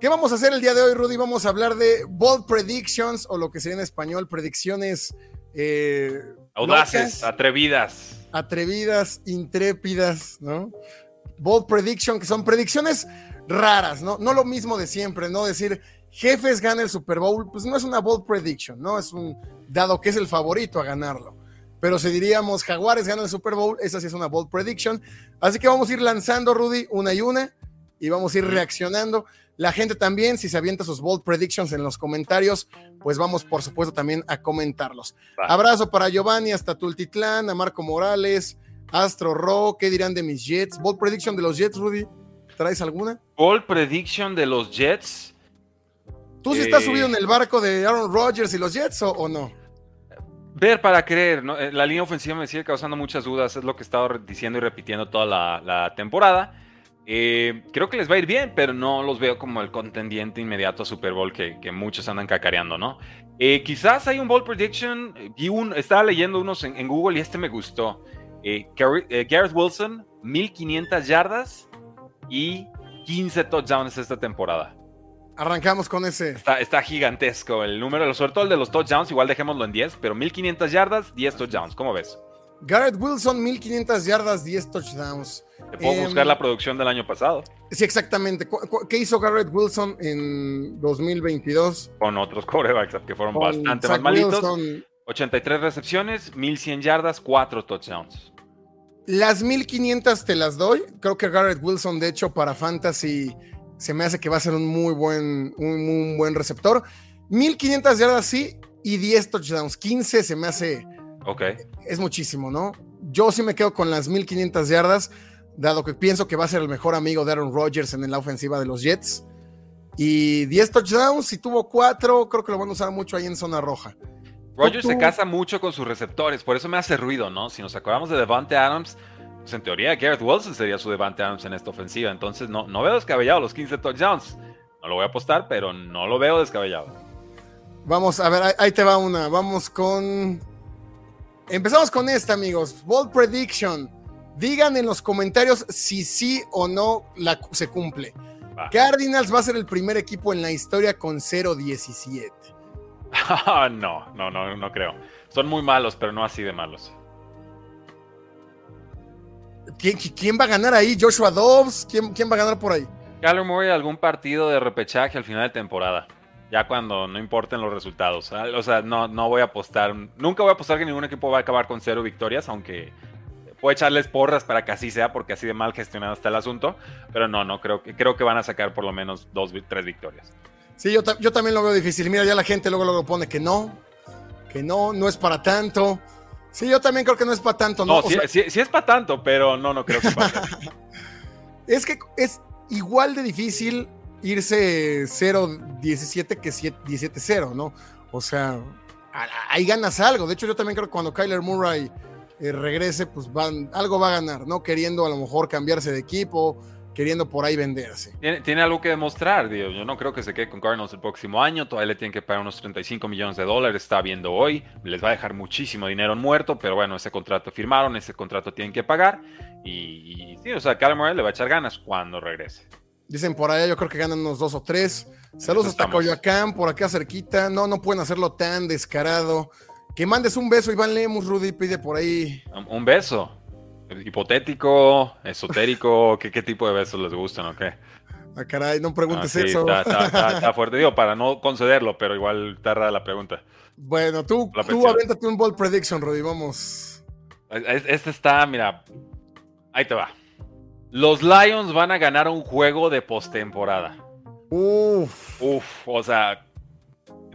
¿Qué vamos a hacer el día de hoy, Rudy? Vamos a hablar de bold predictions o lo que sería en español predicciones eh, audaces, locas, atrevidas, atrevidas, intrépidas, ¿no? Bold prediction, que son predicciones raras, ¿no? No lo mismo de siempre, ¿no? Decir jefes gana el Super Bowl, pues no es una bold prediction, ¿no? Es un dado que es el favorito a ganarlo. Pero si diríamos Jaguares gana el Super Bowl, esa sí es una bold prediction. Así que vamos a ir lanzando, Rudy, una y una, y vamos a ir reaccionando. La gente también, si se avienta sus bold predictions en los comentarios, pues vamos por supuesto también a comentarlos. Abrazo para Giovanni hasta Tultitlán, a Marco Morales, Astro Ro, ¿qué dirán de mis Jets? Bold prediction de los Jets, Rudy, ¿traes alguna? Bold prediction de los Jets. ¿Tú sí estás Eh. subido en el barco de Aaron Rodgers y los Jets o, o no? Ver para creer, ¿no? Eh, la línea ofensiva me sigue causando muchas dudas, es lo que he estado diciendo y repitiendo toda la, la temporada. Eh, creo que les va a ir bien, pero no los veo como el contendiente inmediato a Super Bowl que, que muchos andan cacareando, ¿no? Eh, quizás hay un bold prediction, eh, vi un, estaba leyendo unos en, en Google y este me gustó. Eh, Garrett Wilson, 1500 yardas y 15 touchdowns esta temporada. Arrancamos con ese. Está, está gigantesco el número, sobre todo el de los touchdowns, igual dejémoslo en 10, pero 1500 yardas, 10 touchdowns, ¿cómo ves? Garrett Wilson, 1500 yardas, 10 touchdowns. Te puedo Em, buscar la producción del año pasado Sí, exactamente. ¿Cu- cu- ¿Qué hizo Garrett Wilson en 2022? con otros corebacks que fueron Con bastante Zach más malitos. Wilson. 83 recepciones, 1100 yardas, 4 touchdowns. Las 1500 te las doy. Creo que Garrett Wilson, de hecho, para Fantasy se me hace que va a ser un muy buen, un, un buen receptor. 1500 yardas sí y 10 touchdowns. 15 se me hace, Ok. es muchísimo, ¿no? Yo sí me quedo con las 1500 yardas, dado que pienso que va a ser el mejor amigo de Aaron Rodgers en la ofensiva de los Jets. Y 10 touchdowns, si tuvo 4, creo que lo van a usar mucho ahí en zona roja. Rogers se casa mucho con sus receptores, por eso me hace ruido, ¿no? Si nos acordamos de Devante Adams, pues en teoría Garrett Wilson sería su Devante Adams en esta ofensiva. Entonces no, no veo descabellado los 15 touchdowns. No lo voy a apostar, pero no lo veo descabellado. Vamos, a ver, ahí, ahí te va una. Vamos con. Empezamos con esta, amigos. Bold Prediction. Digan en los comentarios si sí o no la, se cumple. Va. Cardinals va a ser el primer equipo en la historia con 0-17. no, no, no, no creo. Son muy malos, pero no así de malos. ¿Quién, quién va a ganar ahí? ¿Joshua Dobbs? ¿Quién, quién va a ganar por ahí? Kyler Murray algún partido de repechaje al final de temporada. Ya cuando no importen los resultados. O sea, no, no voy a apostar. Nunca voy a apostar que ningún equipo va a acabar con cero victorias, aunque puedo echarles porras para que así sea, porque así de mal gestionado está el asunto. Pero no, no, creo que, creo que van a sacar por lo menos dos, tres victorias. Sí, yo, yo también lo veo difícil. Mira, ya la gente luego, luego pone que no, que no, no es para tanto. Sí, yo también creo que no es para tanto. ¿no? No, sí, sea, sí- sí es para tanto, pero no, no creo que pase. Es que es igual de difícil irse 0-17 que 7- 17-0, ¿no? O sea, ahí ganas algo. De hecho, yo también creo que cuando Kyler Murray eh, regrese, pues van, algo va a ganar, ¿no? Queriendo a lo mejor cambiarse de equipo, queriendo por ahí venderse. Tiene, tiene algo que demostrar, digo. Yo no creo que se quede con Cardinals el próximo año. Todavía le tienen que pagar unos 35 millones de dólares. Está viendo hoy. Les va a dejar muchísimo dinero muerto. Pero bueno, ese contrato firmaron. Ese contrato tienen que pagar. Y, y sí, o sea, Kyler Murray le va a echar ganas cuando regrese. Dicen por allá, yo creo que ganan unos dos o tres. Saludos hasta Estamos. Coyoacán, por acá cerquita. No, no pueden hacerlo tan descarado. Que mandes un beso, Iván Lemus, Rudy pide por ahí. Un, un beso. Hipotético, esotérico. ¿qué, ¿Qué tipo de besos les gustan o qué? Ah, caray, no Ah, preguntes sí, eso. Está, está- está- está fuerte. Digo, para no concederlo, pero igual está rara la pregunta. Bueno, tú, La tú avéntate un ball prediction, Rudy, vamos. Es- Este está, mira. Ahí te va. Los Lions van a ganar un juego de postemporada. Uf, Uf, o sea,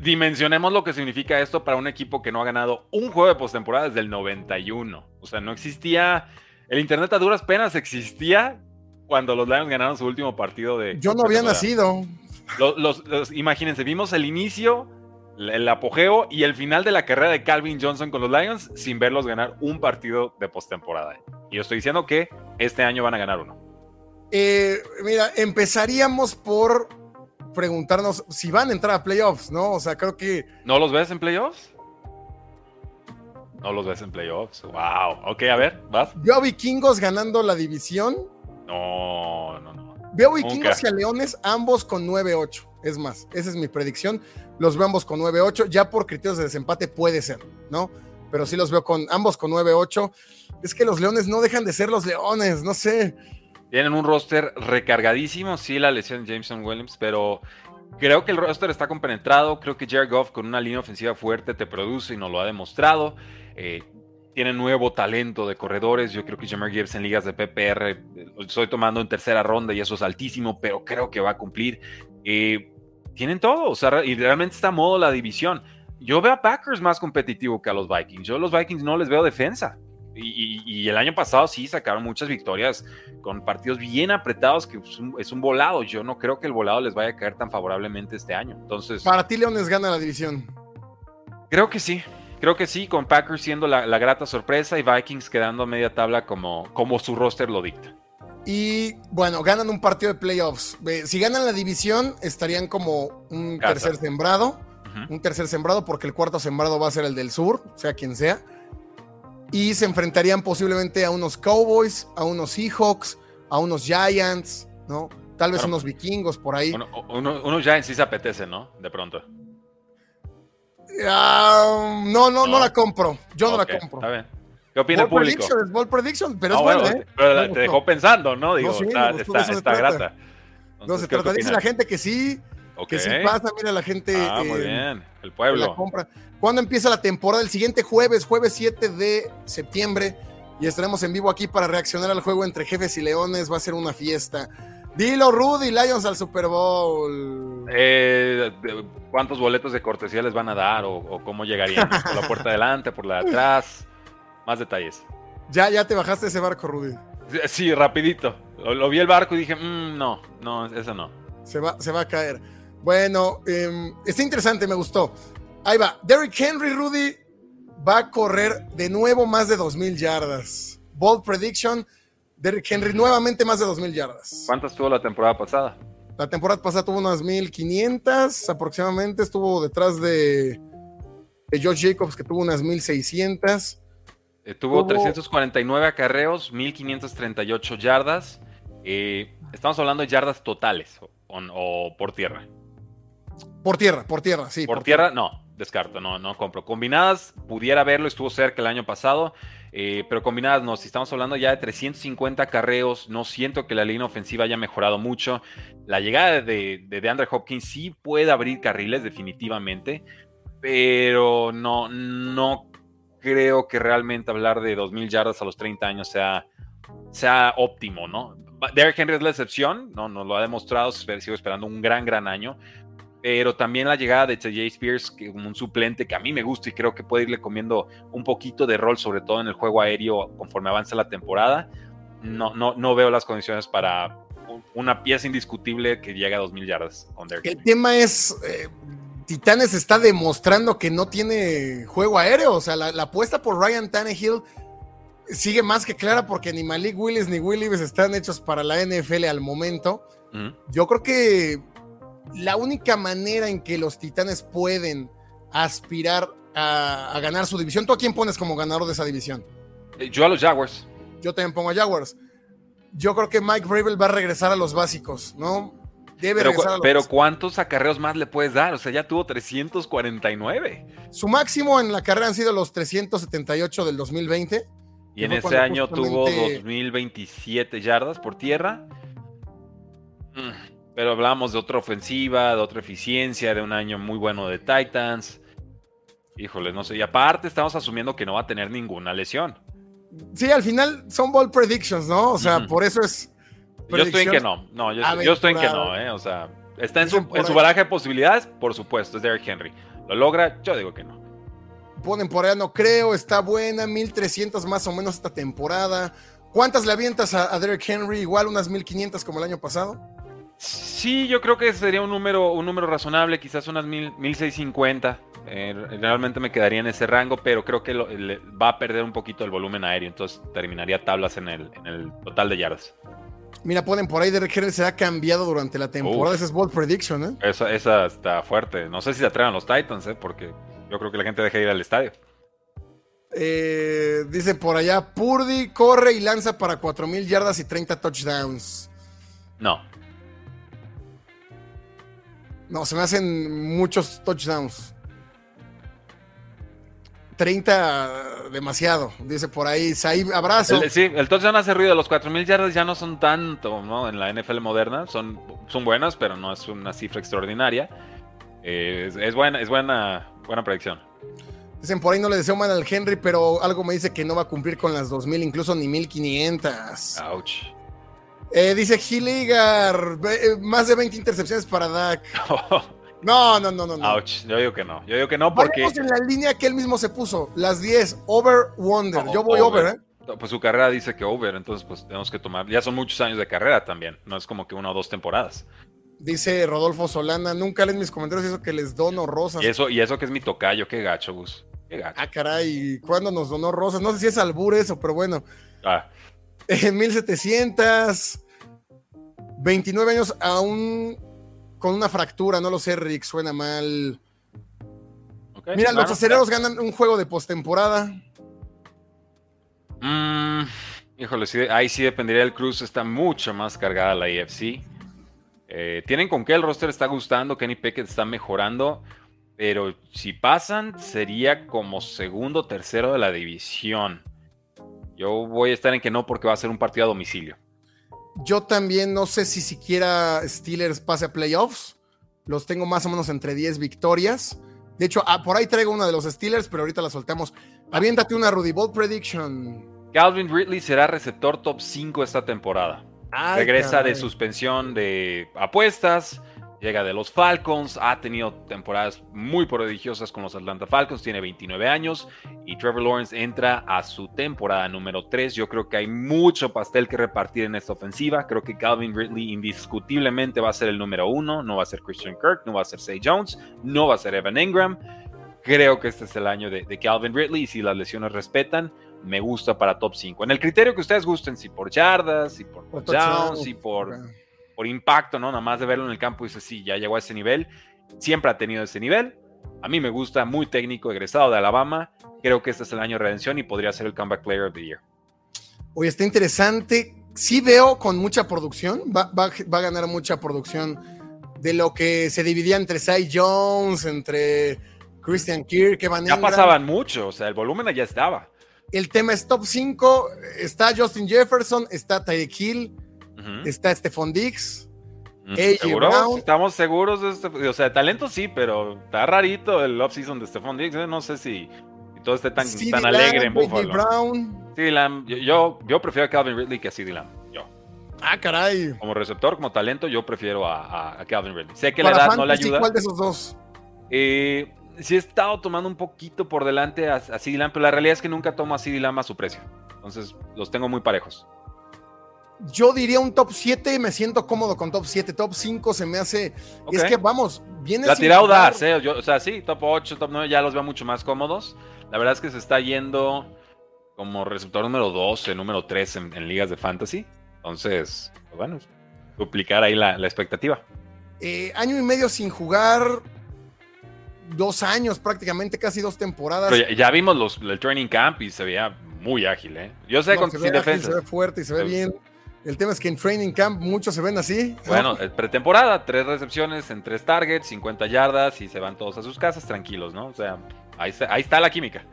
dimensionemos lo que significa esto para un equipo que no ha ganado un juego de postemporada desde el 91. O sea, no existía. El Internet a duras penas existía cuando los Lions ganaron su último partido de. yo no había nacido. los, imagínense, vimos el inicio, el apogeo y el final de la carrera de Calvin Johnson con los Lions sin verlos ganar un partido de postemporada. Y yo estoy diciendo que este año van a ganar uno. Eh, mira, empezaríamos por preguntarnos si van a entrar a playoffs, ¿no? O sea, creo que. ¿No los ves en playoffs? No los ves en playoffs. Wow. Ok, a ver, vas. Veo a Vikingos ganando la división. No, no, no. Veo a Vikingos y a Leones ambos con 9-8. Es más, esa es mi predicción. Los veo ambos con 9-8. Ya por criterios de desempate puede ser, ¿no? Pero sí los veo con ambos con 9-8. Es que los Leones no dejan de ser los Leones, no sé. Tienen un roster recargadísimo, sí, la lesión de Jameson Williams, pero creo que el roster está compenetrado. Creo que Jared Goff con una línea ofensiva fuerte te produce y nos lo ha demostrado. Eh, tiene nuevo talento de corredores. Yo creo que Jamar Gibbs en ligas de PPR eh, estoy tomando en tercera ronda y eso es altísimo, pero creo que va a cumplir. Eh, tienen todo, o sea, y realmente está a modo la división. Yo veo a Packers más competitivo que a los Vikings. Yo a los Vikings no les veo defensa. Y, el año pasado sí sacaron muchas victorias con partidos bien apretados, que es un, volado. Yo no creo que el volado les vaya a caer tan favorablemente este año. Entonces. Para ti, Leones gana la división. Creo que sí. Creo que sí, con Packers siendo la, grata sorpresa y Vikings quedando a media tabla como, como su roster lo dicta. Y bueno, ganan un partido de playoffs. Si ganan la división, estarían como un tercer sembrado. Un tercer sembrado, porque el cuarto sembrado va a ser el del sur, sea quien sea. Y se enfrentarían posiblemente a unos Cowboys, a unos Seahawks, a unos Giants, ¿no? Tal vez unos vikingos por ahí. unos Giants sí se apetece, ¿no? De pronto. Ah, no, no, no, la compro. Yo no la compro. ¿Qué opina el público? Prediction, ball prediction, pero es bueno, ¿eh? Pero te dejó pensando, ¿no? Digo, está, está, grata. no se trata. Dice la gente que sí, que sí pasa. Mira, la gente. Ah, muy eh, bien. El pueblo. La compra. ¿Cuándo empieza la temporada? El siguiente jueves, jueves 7 de septiembre. Y estaremos en vivo aquí para reaccionar al juego entre Jefes y Leones. Va a ser una fiesta. Dilo, Rudy, Lions al Super Bowl. Eh, ¿Cuántos boletos de cortesía les van a dar o, cómo llegarían? ¿Por la puerta de adelante, por la de atrás? Más detalles. Ya, ya te bajaste ese barco, Rudy. Sí, rapidito. Lo, vi el barco y dije, mm, no, no, eso no. Se va, se va a caer. Bueno, em, está interesante, me gustó. Ahí va. Derrick Henry, Rudy, va a correr de nuevo más de 2.000 yardas. Bold prediction Derrick Henry nuevamente más de 2.000 yardas. ¿Cuántas tuvo la temporada pasada? La temporada pasada tuvo unas 1.500 aproximadamente. Estuvo detrás de, de Josh Jacobs, que tuvo unas 1.600. Eh, tuvo, 349 acarreos, 1.538 yardas. Eh, estamos hablando de yardas totales o, por tierra. Por tierra, por tierra, sí. Por, tierra, no, descarto, no, no compro. Combinadas, pudiera verlo, estuvo cerca el año pasado. Eh, pero combinadas no, si estamos hablando ya de 350 carreos, no siento que la línea ofensiva haya mejorado mucho. La llegada de, de, Andre Hopkins sí puede abrir carriles definitivamente, pero no, no creo que realmente hablar de 2.000 yardas a los 30 años sea, sea óptimo, ¿no? Derrick Henry es la excepción, no, nos lo ha demostrado, sigo esperando un gran, gran año, pero también la llegada de TJ Spears como un suplente que a mí me gusta y creo que puede irle comiendo un poquito de rol, sobre todo en el juego aéreo conforme avanza la temporada. No, no, no veo las condiciones para una pieza indiscutible que llegue a 2.000 yardas con El tema es, eh, Titanes está demostrando que no tiene juego aéreo, o sea, la, apuesta por Ryan Tannehill sigue más que clara porque ni Malik Willis ni Willis están hechos para la NFL al momento. Yo creo que la única manera en que los Titanes pueden aspirar a, ganar su división, ¿tú a quién pones como ganador de esa división? Yo a los Jaguars. Yo también pongo a Jaguars. Yo creo que Mike Vrabel va a regresar a los básicos, ¿no? Debe pero, regresar a los pero ¿cuántos acarreos más le puedes dar? O sea, ya tuvo 349. Su máximo en la carrera han sido los 378 del 2020. Y en ese año tuvo 2027 yardas por tierra. Pero hablamos de otra ofensiva, de otra eficiencia, de un año muy bueno de Titans. Híjole, no sé. Y aparte estamos asumiendo que no va a tener ninguna lesión. Sí, al final son ball predictions, ¿no? O sea, por eso es. Yo estoy en que no. No, yo, estoy en que no, ¿eh? O sea, está en su, en su baraje de posibilidades, por supuesto, es Derrick Henry. ¿Lo logra? Yo digo que no. Ponen por allá, no creo, está buena, 1300 más o menos esta temporada. ¿Cuántas le avientas a, a Derrick Henry? Igual unas 1500 como el año pasado. Sí, yo creo que sería un número, un número razonable, quizás unas mil, 1650. Eh, realmente me quedaría en ese rango, pero creo que va a perder un poquito el volumen aéreo, entonces terminaría tablas en el, en el total de yardas. Mira, ponen por ahí, Derek Henry será cambiado durante la temporada. Esa es Bold Prediction, ¿eh? Esa, esa está fuerte. No sé si se atrevan los Titans, ¿eh? Porque yo creo que la gente deja de ir al estadio. Eh, dice por allá, Purdy corre y lanza para 4.000 yardas y 30 touchdowns. No. No, se me hacen muchos touchdowns. 30 demasiado, dice por ahí. Saí, abrazo. sí, el touchdown hace ruido. Los 4000 yardas ya no son tanto, ¿no? En la NFL moderna son, son buenas, pero no es una cifra extraordinaria. Eh, es, buena, es buena, buena predicción. Dicen por ahí no le deseo mal al Henry, pero algo me dice que no va a cumplir con las 2000, incluso ni 1500. Ouch. Eh, dice Hilligar, eh, más de 20 intercepciones para Dak. No, no, no, no. no. Ouch. Yo digo que no. Yo digo que no porque. Vamos en la línea que él mismo se puso. Las 10. Over, Wonder. Yo voy over. ¿eh? Pues su carrera dice que over, entonces pues tenemos que tomar. Ya son muchos años de carrera también. No es como que una o dos temporadas. Dice Rodolfo Solana, nunca leen mis comentarios eso que les dono rosas. Y eso, y eso que es mi tocayo, qué gacho, Gus. Qué gacho. Ah, caray, ¿cuándo nos donó rosas? No sé si es albur eso, pero bueno. Ah. Eh, 1700. 29 años aún con una fractura, no lo sé, Rick, suena mal. Mira, los aceleros ganan un juego de postemporada. Mm, híjole, ahí sí dependería del Cruz, está mucho más cargada la IFC. Eh, tienen con qué el roster está gustando, Kenny Pickett está mejorando, pero si pasan sería como segundo tercero de la división. Yo voy a estar en que no porque va a ser un partido a domicilio. Yo también no sé si siquiera Steelers pase a playoffs. Los tengo más o menos entre 10 victorias. De hecho, ah, por ahí traigo una de los Steelers, pero ahorita la soltamos. Aviéntate una Rudy Bolt Prediction. Calvin Ridley será receptor top 5 esta temporada. Regresa de suspensión de apuestas Llega de los Falcons, ha tenido temporadas muy prodigiosas con los Atlanta Falcons, tiene 29 años y Trevor Lawrence entra a su temporada número 3. Yo creo que hay mucho pastel que repartir en esta ofensiva. Creo que Calvin Ridley indiscutiblemente va a ser el número uno, no va a ser Christian Kirk, no va a ser Say Jones, no va a ser Evan Ingram. Creo que este es el año de, Calvin Ridley y si las lesiones respetan, me gusta para top 5. En el criterio que ustedes gusten, si por yardas, si por touchdowns, si por por impacto, ¿no? Nada más de verlo en el campo y dices, sí, ya llegó a ese nivel. Siempre ha tenido ese nivel. A mí me gusta, muy técnico, egresado de Alabama. Creo que este es el año de redención y podría ser el comeback player of the year. Oye, está interesante. Sí veo con mucha producción, va, a ganar mucha producción de lo que se dividía entre Cy Jones, entre Christian Kirk, Evan Ya pasaban mucho, o sea, el volumen ya estaba. El tema es top 5, está Justin Jefferson, está Tyreek Hill, Está Stephon Dix. ¿Seguro? Estamos seguros de este, o sea, talento sí, pero está rarito el offseason de Stephon Dix. ¿eh? No sé si, todo esté tan, tan alegre en Buffalo. Brown. Lamb, yo, yo, prefiero a Calvin Ridley que a CD Lamb. Yo. Ah, caray. Como receptor, como talento, yo prefiero a, Calvin Ridley. Sé que la edad no le ayuda. ¿Cuál de esos dos? Eh, sí he estado tomando un poquito por delante a, a CD Lamb, pero la realidad es que nunca tomo a CD Lamb a su precio. Entonces los tengo muy parejos. Yo diría un top 7, me siento cómodo con top 7. Top 5 se me hace. Es que vamos, viene. La tirada audaz, ¿eh? o sea, sí, top 8, top 9 ya los veo mucho más cómodos. La verdad es que se está yendo como receptor número 12, número 3 en, ligas de fantasy. Entonces, pues bueno, duplicar ahí la, expectativa. Eh, año y medio sin jugar. Dos años prácticamente, casi dos temporadas. ya, vimos los, el training camp y se veía muy ágil, ¿eh? Yo sé con se ve defensa. se ve fuerte y se ve bien. El tema es que en Training Camp muchos se ven así. Bueno, pretemporada, tres recepciones en tres targets, 50 yardas y se van todos a sus casas tranquilos, ¿no? O sea, ahí está, la química.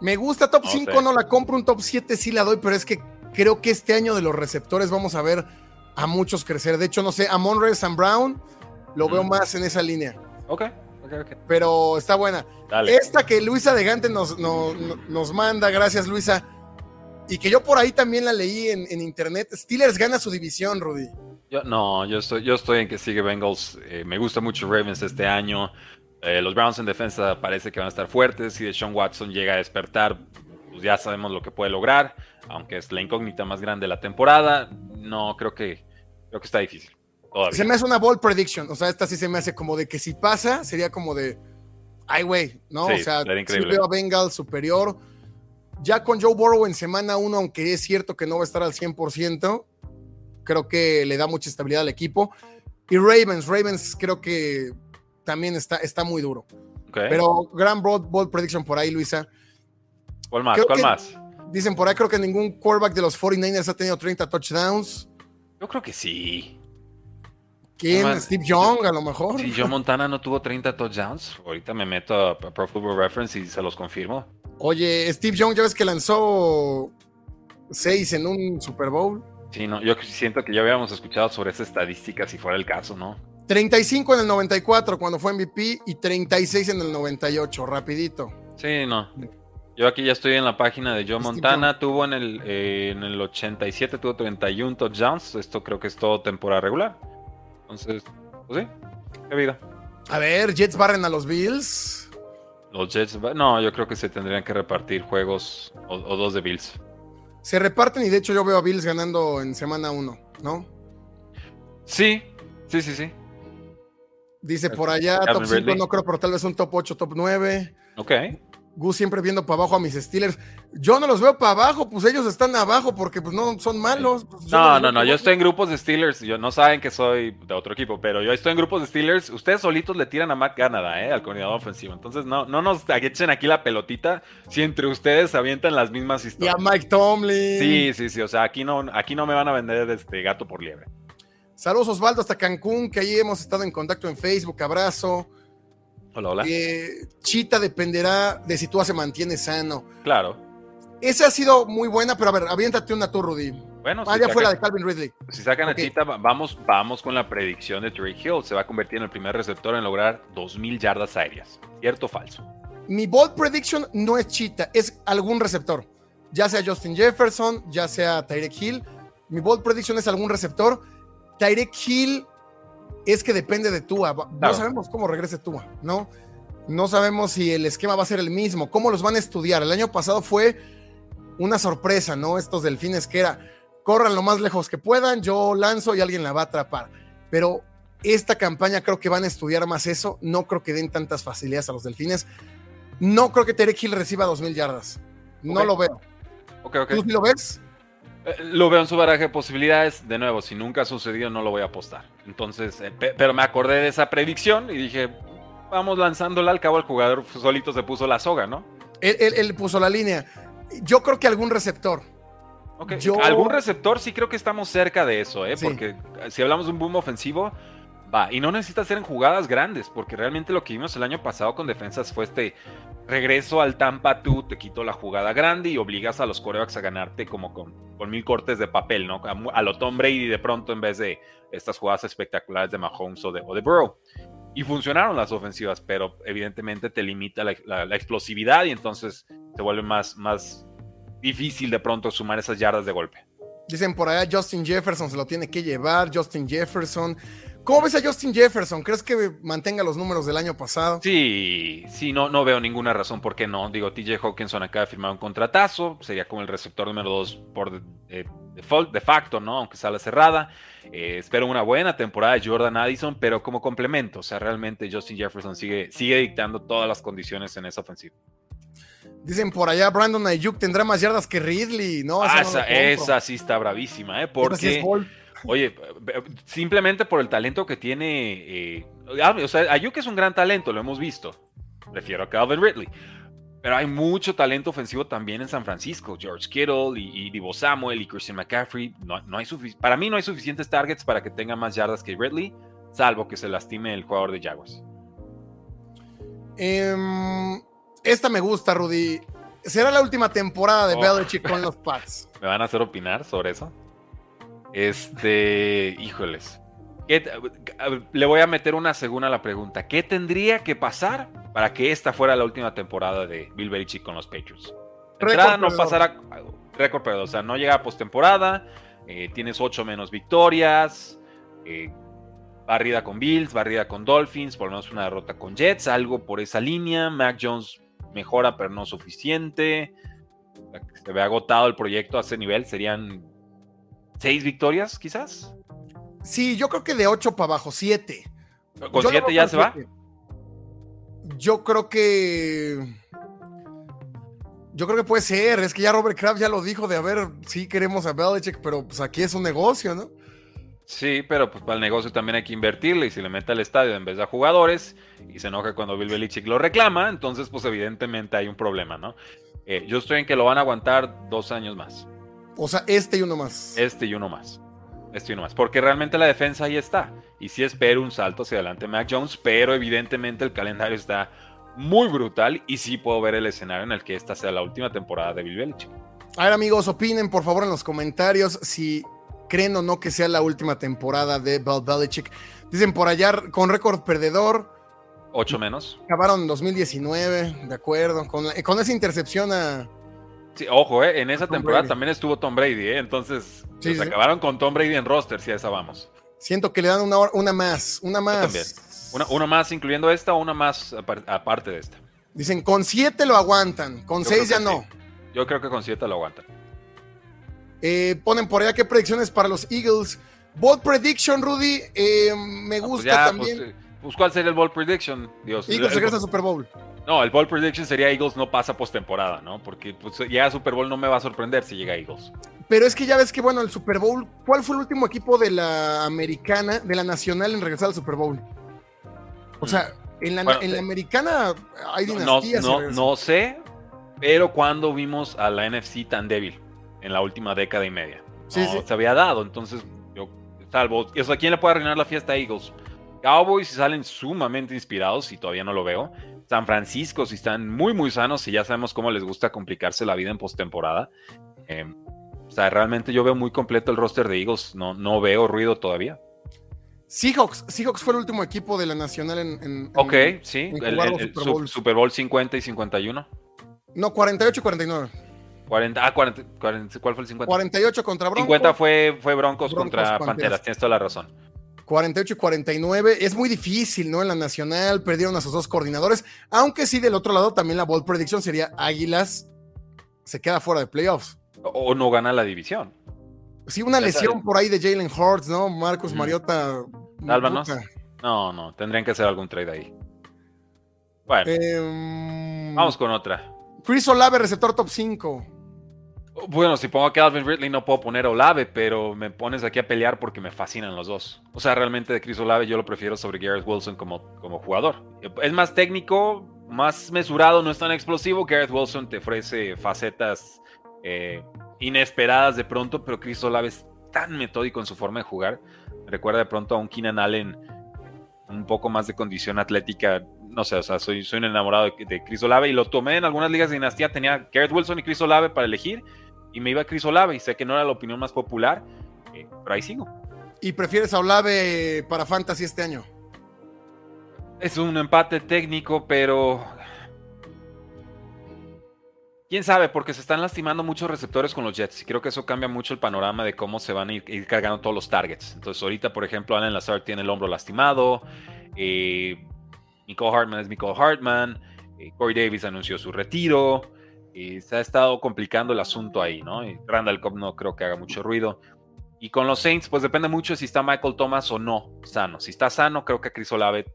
Me gusta top 5, no la compro, un top 7 sí la doy, pero es que creo que este año de los receptores vamos a ver a muchos crecer. De hecho, no sé, a Monroe Sam Brown lo veo más en esa línea. Ok, ok, ok. Pero está buena. Esta que Luisa de Gante nos, nos manda, gracias Luisa y que yo por ahí también la leí en, internet. Steelers gana su división, Rudy. Yo, no, yo estoy, yo estoy en que sigue Bengals. Eh, me gusta mucho Ravens este año. Eh, los Browns en defensa parece que van a estar fuertes. Si Sean Watson llega a despertar, pues ya sabemos lo que puede lograr. Aunque es la incógnita más grande de la temporada, no creo que, creo que está difícil. Se me hace una bold prediction. O sea, esta sí se me hace como de que si pasa, sería como de. Ay, güey, ¿no? o sea, si veo a Bengal superior. Ya con Joe Burrow en semana uno, aunque es cierto que no va a estar al 100%, creo que le da mucha estabilidad al equipo. Y Ravens, Ravens creo que también está, está muy duro. Pero gran bold, bold prediction por ahí, Luisa. ¿Cuál más? ¿Cuál más? Dicen por ahí, creo que ningún quarterback de los 49ers ha tenido 30 touchdowns. Yo creo que sí. ¿Quién? Steve Young, a lo mejor. Si Joe Montana no tuvo 30 touchdowns, ahorita me meto a Pro Football Reference y se los confirmo. Oye, Steve Young, ya ves que lanzó 6 en un Super Bowl. Sí, no, yo siento que ya habíamos escuchado sobre esa estadística si fuera el caso, ¿no? 35 en el 94 cuando fue MVP y 36 en el 98, rapidito. Sí, no. Yo aquí ya estoy en la página de Joe Montana. Tuvo en el, eh, en el 87, tuvo 31 touchdowns. Esto creo que es todo temporada regular. Entonces, pues sí, qué vida. A ver, Jets barren a los Bills. Los Jets, no, yo creo que se tendrían que repartir juegos o, dos de Bills. Se reparten y de hecho yo veo a Bills ganando en semana 1, ¿no? Sí, sí, sí, sí. Dice por allá, top 5 no creo, pero tal vez un top 8, top 9. Ok. Gus siempre viendo para abajo a mis Steelers. Yo no los veo para abajo, pues ellos están abajo porque pues no son malos. Pues, no, no, no, yo estoy en grupos de Steelers. Yo no saben que soy de otro equipo, pero yo estoy en grupos de Steelers. Ustedes solitos le tiran a Matt Canada, ¿eh? Al coordinador ofensivo. Entonces no, no nos echen aquí la pelotita si entre ustedes avientan las mismas historias. Y a Mike Tomlin. Sí, sí, sí. O sea, aquí no, aquí no me van a vender este gato por liebre. Saludos Osvaldo hasta Cancún, que ahí hemos estado en contacto en Facebook. Abrazo. Hola, hola. Eh, Chita dependerá de si tú se mantiene sano. Claro. Esa ha sido muy buena, pero a ver, aviéntate una tú, Rudy. Bueno, ah, ya fue la de Calvin Ridley. Si sacan a Chita, vamos, vamos con la predicción de Drake Hill. Se va a convertir en el primer receptor en lograr 2.000 yardas aéreas. ¿Cierto o falso? Mi bold prediction no es Chita, es algún receptor. Ya sea Justin Jefferson, ya sea Tyreek Hill. Mi bold prediction es algún receptor. Tyreek Hill es que depende de Tua. No sabemos cómo regrese Tua, ¿no? No sabemos si el esquema va a ser el mismo, cómo los van a estudiar. El año pasado fue una sorpresa, ¿no? Estos delfines que era, corran lo más lejos que puedan, yo lanzo y alguien la va a atrapar. Pero esta campaña creo que van a estudiar más eso. No creo que den tantas facilidades a los delfines. No creo que Terek Hill reciba 2.000 yardas. No lo veo. ¿Tú sí lo ves? Eh, lo veo en su baraje de posibilidades. De nuevo, si nunca ha sucedido, no lo voy a apostar. Entonces, eh, pero me acordé de esa predicción y dije, vamos lanzándola. Al cabo, el jugador solito se puso la soga, ¿no? Él, puso la línea. Yo creo que algún receptor. Algún receptor, sí creo que estamos cerca de eso, ¿eh? Porque si hablamos de un boom ofensivo, Va, y no necesita ser en jugadas grandes, porque realmente lo que vimos el año pasado con defensas fue este regreso al Tampa, tú te quito la jugada grande y obligas a los corebacks a ganarte como con, mil cortes de papel, ¿no? A, lo Tom Brady de pronto en vez de estas jugadas espectaculares de Mahomes o de, o. Y funcionaron las ofensivas, pero evidentemente te limita la, explosividad y entonces te vuelve más, más difícil de pronto sumar esas yardas de golpe. Dicen por allá Justin Jefferson se lo tiene que llevar, Justin Jefferson. ¿Cómo ves a Justin Jefferson? ¿Crees que mantenga los números del año pasado? Sí, sí, no, no veo ninguna razón por qué no. Digo, TJ Hawkinson acaba de firmar un contratazo, sería como el receptor número dos por eh, default, de facto, ¿no? Aunque sale cerrada. Eh, espero una buena temporada de Jordan Addison, pero como complemento. O sea, realmente Justin Jefferson sigue, sigue dictando todas las condiciones en esa ofensiva. Dicen por allá, Brandon Ayuk tendrá más yardas que Ridley, ¿no? Ah, esa, sí está bravísima, ¿eh? Porque... Oye, simplemente por el talento que tiene. Eh, ah, o sea, Ayuk es un gran talento, lo hemos visto. Refiero a Calvin Ridley. Pero hay mucho talento ofensivo también en San Francisco. George Kittle y, Divo Samuel y Christian McCaffrey. No, no hay para mí no hay suficientes targets para que tenga más yardas que Ridley, salvo que se lastime el jugador de Jaguars. Em, esta me gusta, Rudy. Será la última temporada de oh. Belichick con los Pats. ¿Me van a hacer opinar sobre eso? Este, híjoles. le voy a meter una segunda a la pregunta. ¿Qué tendría que pasar para que esta fuera la última temporada de Bill Belichick con los Patriots? Entrada no pasará récord o sea, no llega a postemporada, eh, tienes ocho menos victorias, eh, barrida con Bills, barrida con Dolphins, por lo menos una derrota con Jets, algo por esa línea. Mac Jones mejora, pero no suficiente. Se ve agotado el proyecto a ese nivel, serían seis victorias, quizás. Sí, yo creo que de 8 para abajo, 7. ¿Con 7 ya se va? Yo creo que. Yo creo que puede ser. Es que ya Robert Kraft ya lo dijo de a ver, sí queremos a Belichick, pero pues aquí es un negocio, ¿no? Sí, pero pues para el negocio también hay que invertirle y si le mete al estadio en vez de a jugadores y se enoja cuando Bill Belichick lo reclama, entonces pues evidentemente hay un problema, ¿no? Eh, yo estoy en que lo van a aguantar dos años más. O sea, este y uno más. Este y uno más. Este y uno más. Porque realmente la defensa ahí está. Y sí espero un salto hacia adelante Mac Jones, pero evidentemente el calendario está muy brutal y sí puedo ver el escenario en el que esta sea la última temporada de Bill Belichick. A ver amigos, opinen por favor en los comentarios si creen o no que sea la última temporada de Bill Belichick. Dicen por allá con récord perdedor. Ocho menos. Acabaron en 2019, de acuerdo. Con, con esa intercepción a... Sí, ojo, eh, en esa temporada también estuvo Tom Brady, eh, entonces se acabaron con Tom Brady en roster, si a esa vamos. Siento que le dan una, una más, una más. Una, una, más incluyendo esta o una más aparte de esta. Dicen, con siete lo aguantan, con seis ya no. Yo creo que con siete lo aguantan. Eh, ponen por allá qué predicciones para los Eagles. Bold prediction, Rudy, eh, me pues gusta también. Pues, pues, ¿cuál sería el bold prediction? Dios. Eagles regresa al Super Bowl. No, el bold prediction sería Eagles no pasa postemporada, ¿no? Porque pues, llega a Super Bowl no me va a sorprender si llega Eagles. Pero es que ya ves que, bueno, el Super Bowl, ¿cuál fue el último equipo de la americana, de la nacional en regresar al Super Bowl? O sea, en la, americana hay dinastías. No, no, no, sé, pero cuando vimos a la NFC tan débil en la última década y media. Sí, Se había dado, entonces yo salvo. O sea, ¿quién le puede arruinar la fiesta a Eagles? Cowboys salen sumamente inspirados y todavía no lo veo. San Francisco si están muy muy sanos y ya sabemos cómo les gusta complicarse la vida en postemporada. Eh, o sea, realmente yo veo muy completo el roster de Eagles, no, no veo ruido todavía. Seahawks, Seahawks fue el último equipo de la Nacional en. ok, sí, el, Super, Bowl. 50 y 51. No, 48 y 49. 40, ah, 40, ¿cuál fue el 50? 48 contra Broncos. 50 fue, fue Broncos, contra Panteras. tienes toda la razón. 48 y 49. Es muy difícil, ¿no? En la Nacional perdieron a sus dos coordinadores, aunque sí del otro lado también la bold prediction sería Águilas se queda fuera de playoffs. O no gana la división. Sí, una lesión por ahí de Jalen Hurts, ¿no? Marcos Mariota. Sálvanos. No, no, tendrían que hacer algún trade ahí. Bueno. Em, vamos con otra. Chris Olave, receptor top 5. Bueno, si pongo a Calvin Ridley no puedo poner a Olave, pero me pones aquí a pelear porque me fascinan los dos. O sea, realmente de Chris Olave yo lo prefiero sobre Garrett Wilson como, como jugador. Es más técnico, más mesurado, no es tan explosivo. Garrett Wilson te ofrece facetas eh, inesperadas de pronto, pero Chris Olave es tan metódico en su forma de jugar. Recuerda de pronto a un Keenan Allen un poco más de condición atlética. No sé, o sea, soy, soy un enamorado de, Chris Olave y lo tomé en algunas ligas de dinastía. Tenía Garrett Wilson y Chris Olave para elegir y me iba a Chris Olave y sé que no era la opinión más popular, eh, pero ahí sigo. ¿Y prefieres a Olave para Fantasy este año? Es un empate técnico, pero Quién sabe, porque se están lastimando muchos receptores con los Jets y creo que eso cambia mucho el panorama de cómo se van a ir, cargando todos los targets. Entonces, ahorita, por ejemplo, Alan Lazar tiene el hombro lastimado, eh, Hartman es Nicole Hartman, eh, Corey Davis anunció su retiro, y se ha estado complicando el asunto ahí, ¿no? Y Randall Cobb no creo que haga mucho ruido. Y con los Saints, pues depende mucho si está Michael Thomas o no sano. Si está sano, creo que a Chris Olave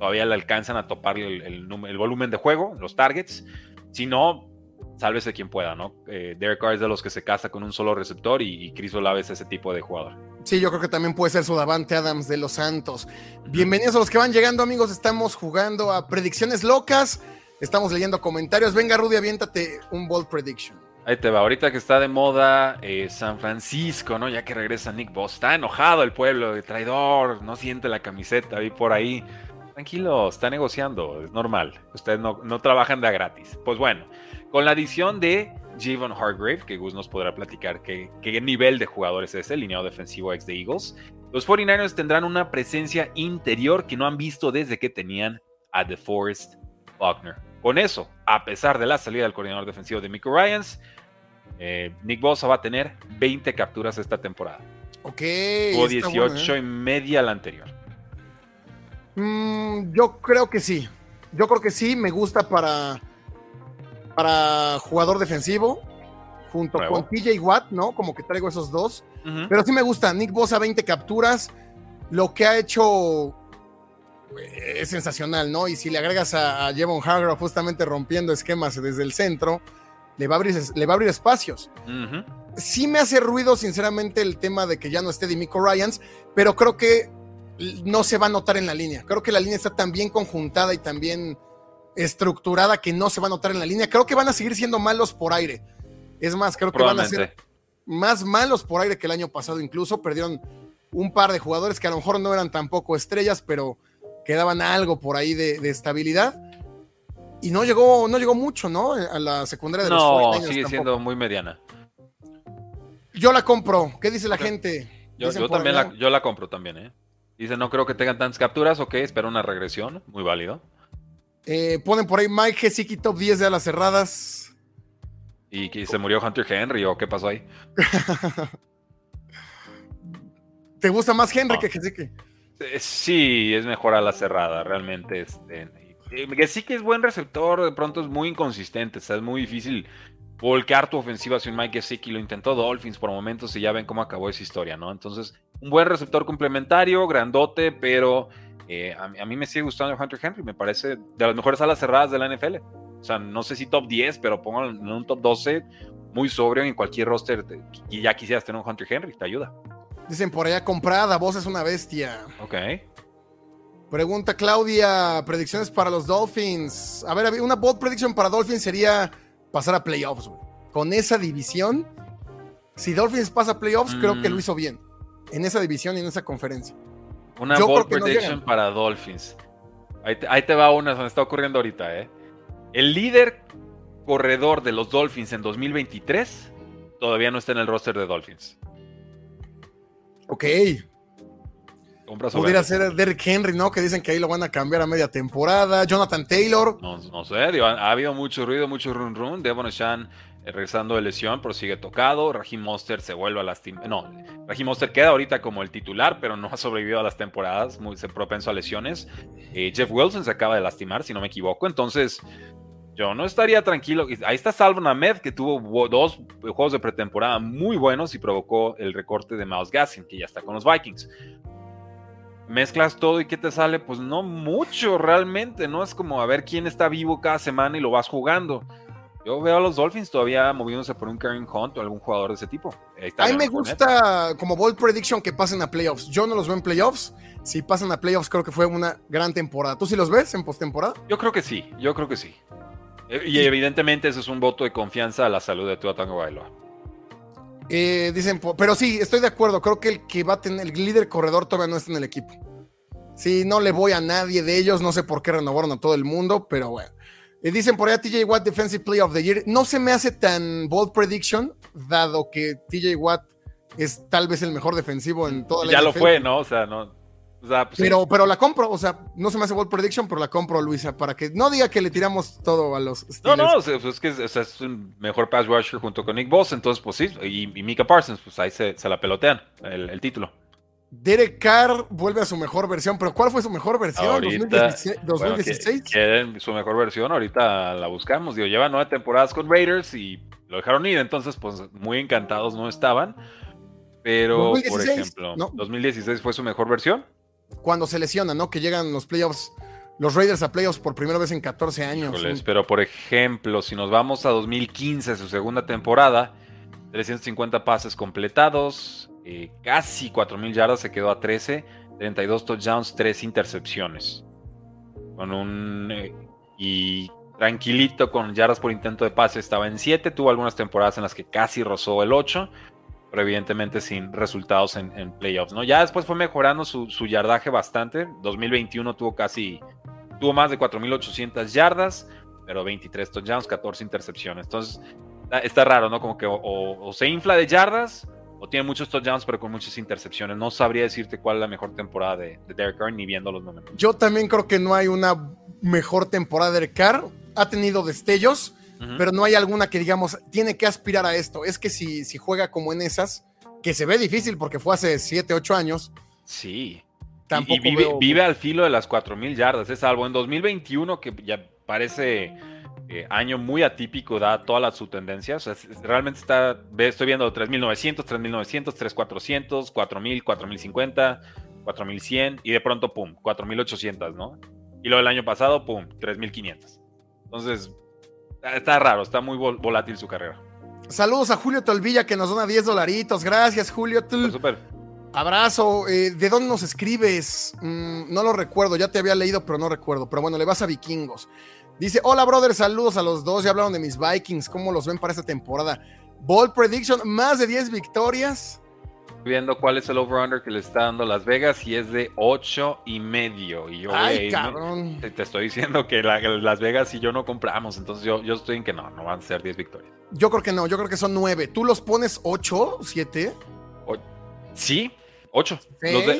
todavía le alcanzan a topar el, el volumen de juego, los targets. Si no, sálvese quien pueda, ¿no? Eh, Derek Carr es de los que se casa con un solo receptor y, Chris Olave es ese tipo de jugador. Sí, yo creo que también puede ser su Davante Adams de los Santos. Bienvenidos a los que van llegando, amigos. Estamos jugando a predicciones locas. Estamos leyendo comentarios. Venga, Rudy, aviéntate un bold prediction. Ahí te va. Ahorita que está de moda eh, San Francisco, ¿no? Ya que regresa Nick Boss. Está enojado el pueblo, de traidor, no siente la camiseta, ahí por ahí. Tranquilo, está negociando, es normal. Ustedes no, no trabajan de gratis. Pues bueno, con la adición de Javon Hargrave, que Gus nos podrá platicar qué, nivel de jugadores es el lineado defensivo ex de Eagles, los 49ers tendrán una presencia interior que no han visto desde que tenían a DeForest Buckner. Con eso, a pesar de la salida del coordinador defensivo de Michael Ryans, eh, Nick Bosa va a tener 20 capturas esta temporada. Ok. Tuvo 18 ¿eh? y media la anterior. Mm, yo creo que sí. Yo creo que sí. Me gusta para para jugador defensivo, junto con TJ Watt, ¿no? Como que traigo esos dos. Pero sí me gusta. Nick Bosa, 20 capturas. lo que ha hecho es sensacional, ¿no? Y si le agregas a, a Jevon Hargrove justamente rompiendo esquemas desde el centro, le va a abrir, le va a abrir espacios. Sí me hace ruido, sinceramente, el tema de que ya no esté Dimico Ryans, pero creo que no se va a notar en la línea. Creo que la línea está tan bien conjuntada y tan bien estructurada que no se va a notar en la línea. Creo que van a seguir siendo malos por aire. Es más, creo que van a ser más malos por aire que el año pasado incluso. Perdieron un par de jugadores que a lo mejor no eran tampoco estrellas, pero quedaban algo por ahí de, estabilidad. Y no llegó, no llegó mucho, ¿no? A la secundaria de los No, sigue siendo muy mediana. Yo la compro. ¿Qué dice la gente? Yo, también la, yo la compro también, ¿eh? Dice, no creo que tengan tantas capturas, ok, espero una regresión, muy válido. Eh, ponen por ahí Mike Gesicki top 10 de alas cerradas. ¿Y que se murió Hunter Henry o qué pasó ahí? ¿Te gusta más Henry que Gesicki? Eh, sí, es mejor a la cerrada, realmente. Este, Gesicki es buen receptor, de pronto es muy inconsistente, es muy difícil volcar tu ofensiva sin Mike Gesicki. Lo intentó Dolphins por momentos y ya ven cómo acabó esa historia, ¿no? Entonces, un buen receptor complementario, grandote, pero eh, a, mí me sigue gustando Hunter Henry. Me parece de las mejores alas cerradas de la NFL. O sea, no sé si top 10, pero pongo en un top 12 muy sobrio en cualquier roster. Y ya quisieras tener un Hunter Henry, te ayuda. Dicen por allá comprada, vos es una bestia. Ok. Pregunta Claudia, predicciones para los Dolphins. A ver, una bold prediction para Dolphins sería pasar a playoffs, Con esa división, si Dolphins pasa a playoffs, creo que lo mm. hizo bien. En esa división y en esa conferencia. Una bold prediction para Dolphins. Ahí te, va una, se me está ocurriendo ahorita, ¿eh? El líder corredor de los Dolphins en 2023 todavía no está en el roster de Dolphins. Ok. Pudiera ser Derrick Henry, ¿no? Que dicen que ahí lo van a cambiar a media temporada. Jonathan Taylor. No, sé, ha, habido mucho ruido, mucho run run. Devon eh, regresando de lesión, pero sigue tocado. Raheem Monster se vuelve a lastimar. No, Raheem Monster queda ahorita como el titular, pero no ha sobrevivido a las temporadas, muy propenso a lesiones. Eh, Jeff Wilson se acaba de lastimar, si no me equivoco. Entonces, yo no estaría tranquilo. Ahí está Salvon Ahmed, que tuvo dos juegos de pretemporada muy buenos y provocó el recorte de Miles Gaskin, que ya está con los Vikings. Mezclas todo y ¿qué te sale? Pues no mucho realmente, ¿no? Es como a ver quién está vivo cada semana y lo vas jugando. Yo veo a los Dolphins todavía moviéndose por un Karen Hunt o algún jugador de ese tipo. a mí me gusta como bold prediction que pasen a playoffs. Yo no los veo en playoffs. Si pasan a playoffs, creo que fue una gran temporada. ¿Tú sí los ves en postemporada? Yo creo que sí, yo creo que sí. Eh, y evidentemente eso es un voto de confianza a la salud de Tua Tango Bailoa. Eh, dicen, pero sí, estoy de acuerdo. Creo que el que va a tener el líder corredor todavía no está en el equipo. Sí, no le voy a nadie de ellos. No sé por qué renovaron a todo el mundo, pero bueno. Eh, dicen por allá TJ Watt Defensive Player of the Year. No se me hace tan bold prediction, dado que TJ Watt es tal vez el mejor defensivo en toda la Ya lo fue, ¿no? O sea, no. Pues pero, pero la compro, o sea, no se me hace bold prediction, pero la compro, Luisa, para que no diga que le tiramos todo a los Steelers. No, no, pues es que es, un mejor pass rusher junto con Nick Boss, entonces pues sí, y, Mika Parsons, pues ahí se, la pelotean el título. Derek Carr vuelve a su mejor versión, pero ¿cuál fue su mejor versión? 2016. su mejor versión, ahorita la buscamos. Digo, lleva nueve temporadas con Raiders y lo dejaron ir, entonces, pues muy encantados no estaban. Pero, por ejemplo, 2016 fue su mejor versión. Cuando se lesiona, ¿no? Que llegan los playoffs, los Raiders a playoffs por primera vez en 14 años. pero, por ejemplo, si nos vamos a 2015, su segunda temporada, 350 pases completados, eh, casi 4.000 yardas, se quedó a 13, 32 touchdowns, 3 intercepciones. Con un... Eh, y tranquilito con yardas por intento de pase estaba en 7, tuvo algunas temporadas en las que casi rozó el 8, pero evidentemente sin resultados en, playoffs, ¿no? Ya después fue mejorando su, yardaje bastante, 2021 tuvo casi, tuvo más de 4.800 yardas, pero 23 touchdowns, 14 intercepciones, entonces está, raro, ¿no? Como que o se infla de yardas tiene muchos touchdowns, pero con muchas intercepciones. No sabría decirte cuál es la mejor temporada de, Derek Carr ni viendo los números. Yo también creo que no hay una mejor temporada de Derek Carr. Ha tenido destellos, pero no hay alguna que digamos, tiene que aspirar a esto. Es que si, si juega como en esas, que se ve difícil porque fue hace 7, 8 años. Sí. Tampoco y, vive, al filo de las 4.000 yardas. Es algo en 2021 que ya parece eh, año muy atípico, da todas su tendencia. realmente está, estoy viendo 3.900, 3.900, 3.400, 4.000, 4.050. 4100 y de pronto, pum, 4800, ¿no? Y lo del año pasado, pum, 3500. Entonces, está raro, está muy volátil su carrera. Saludos a Julio Tolvilla que nos dona 10 dolaritos. Gracias, Julio. Super, Abrazo. Eh, ¿De dónde nos escribes? Mm, no lo recuerdo, ya te había leído, pero no recuerdo. Pero bueno, le vas a Vikingos. Dice: Hola, brother, saludos a los dos. Ya hablaron de mis Vikings. ¿Cómo los ven para esta temporada? Ball Prediction, más de 10 victorias. Viendo cuál es el over-under que le está dando Las Vegas y es de 8 y medio. Y yo, Ay, cabrón. Te, estoy diciendo que Las Vegas y yo no compramos. Entonces yo, yo estoy en que no, no van a ser 10 victorias. Yo creo que no, yo creo que son 9. ¿Tú los pones 8, 7? Sí, 8.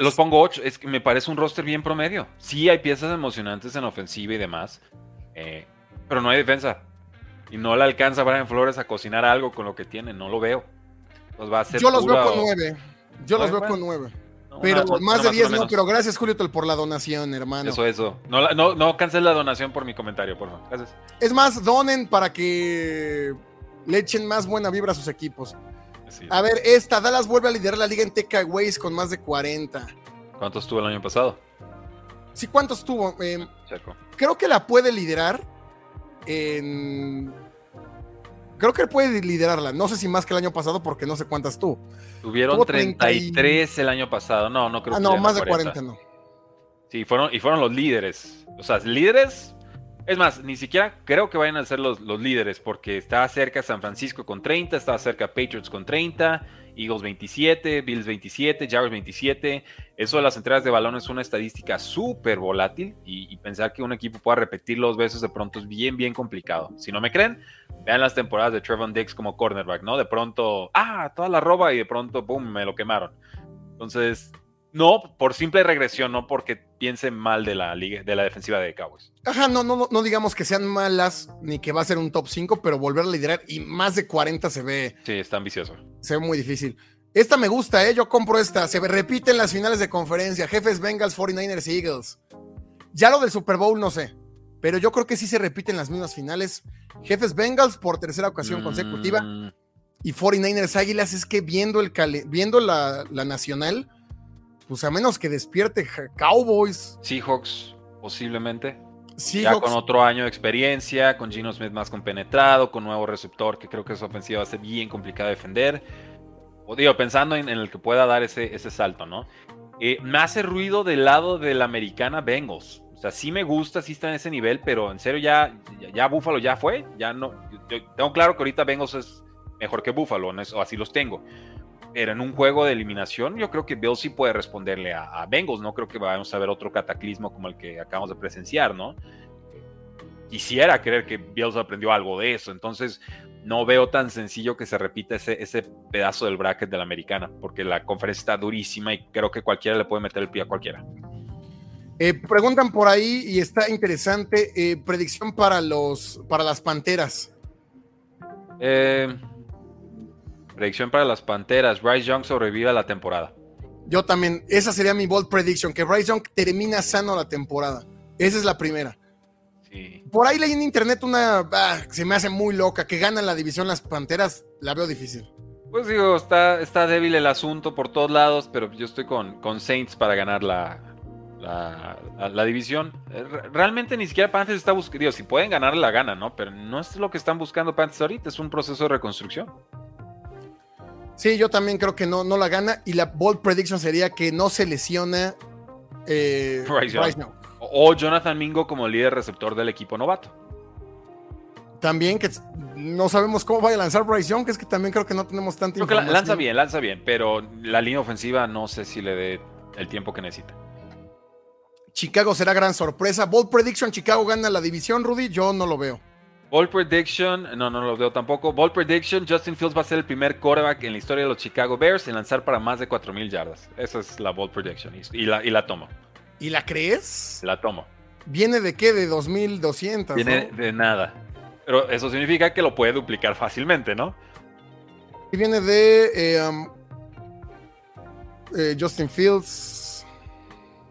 Los, pongo 8. Es que me parece un roster bien promedio. Sí hay piezas emocionantes en ofensiva y demás. Eh, pero no hay defensa. Y no le alcanza a Brian Flores a cocinar algo con lo que tiene. No lo veo. va a Yo los veo con 9. Yo los veo con 9. pero más de 10 no, pero gracias Julio por la donación, hermano. Eso, eso. No, no, no la donación por mi comentario, por favor. Gracias. Es más, donen para que le echen más buena vibra a sus equipos. A ver, esta, Dallas vuelve a liderar la liga en takeaways con más de 40. ¿Cuántos tuvo el año pasado? Sí, ¿cuántos tuvo? Eh, creo que la puede liderar en... Creo que puede liderarla. No sé si más que el año pasado porque no sé cuántas tuvo. Tuvieron 33 el año pasado. No, no creo ah, no, más de 40 no. Sí, fueron, y fueron los líderes. O sea, líderes es más, ni siquiera creo que vayan a ser los, los líderes, porque estaba cerca San Francisco con 30, estaba cerca Patriots con 30, Eagles 27, Bills 27, Jaguars 27. Eso de las entregas de balón es una estadística súper volátil y, pensar que un equipo pueda repetir dos veces de pronto es bien, bien complicado. Si no me creen, vean las temporadas de Trevon Dix como cornerback, ¿no? De pronto, ah, toda la roba y de pronto, boom, me lo quemaron. Entonces, no, por simple regresión, no porque piensen mal de la, de la defensiva de Cowboys. Ajá, no, no, no digamos que sean malas ni que va a ser un top 5, pero volver a liderar y más de 40 se ve. Sí, está ambicioso. Se ve muy difícil. Esta me gusta, ¿eh? Yo compro esta. Se repiten las finales de conferencia. Jefes Bengals, 49ers Eagles. Ya lo del Super Bowl no sé, pero yo creo que sí se repiten las mismas finales. Jefes Bengals por tercera ocasión consecutiva. Mm. Y 49ers Águilas es que viendo, el viendo la, la nacional pues a menos que despierte Cowboys. Seahawks, posiblemente. Ya con otro año de experiencia, con Gino Smith más compenetrado, con nuevo receptor, que creo que esa ofensiva va a ser bien complicada de defender. O digo, pensando en, el que pueda dar ese, ese salto, ¿no? Eh, me hace ruido del lado de la americana Bengals. O sea, sí me gusta, sí está en ese nivel, pero en serio ya, ya, Buffalo ya fue. Ya no. tengo claro que ahorita Bengals es mejor que Buffalo, o así los tengo. Pero en un juego de eliminación, yo creo que Bill sí puede responderle a, Bengals. No creo que vayamos a ver otro cataclismo como el que acabamos de presenciar, ¿no? Quisiera creer que Bills aprendió algo de eso. Entonces, no veo tan sencillo que se repita ese, ese pedazo del bracket de la americana, porque la conferencia está durísima y creo que cualquiera le puede meter el pie a cualquiera. Eh, preguntan por ahí y está interesante eh, predicción para los para las panteras. Eh, Predicción para las Panteras. Bryce Young sobrevive a la temporada. Yo también. Esa sería mi bold prediction. Que Bryce Young termina sano la temporada. Esa es la primera. Sí. Por ahí leí en internet una... Ah, se me hace muy loca. Que ganan la división las Panteras. La veo difícil. Pues digo, está, está débil el asunto por todos lados. Pero yo estoy con, con Saints para ganar la, la, división. Eh, realmente ni siquiera Panthers está buscando. Si pueden ganar, la gana, ¿no? Pero no es lo que están buscando Panthers ahorita. Es un proceso de reconstrucción. Sí, yo también creo que no, no la gana. Y la bold prediction sería que no se lesiona eh, O Jonathan Mingo como líder receptor del equipo novato. También que no sabemos cómo vaya a lanzar Bryce Young, que es que también creo que no tenemos tanta información. lanza bien, lanza bien, pero la línea ofensiva no sé si le dé el tiempo que necesita. Chicago será gran sorpresa. Bold prediction, Chicago gana la división, Rudy, yo no lo veo. Ball prediction, no, no lo veo tampoco. Ball prediction, Justin Fields va a ser el primer quarterback en la historia de los Chicago Bears en lanzar para más de 4.000 yardas. Esa es la ball prediction y la, y la tomo. ¿Y la crees? La tomo. ¿Viene de qué? De 2.200. Viene de nada. Pero eso significa que lo puede duplicar fácilmente, ¿no? Y viene de eh, um, eh, Justin Fields.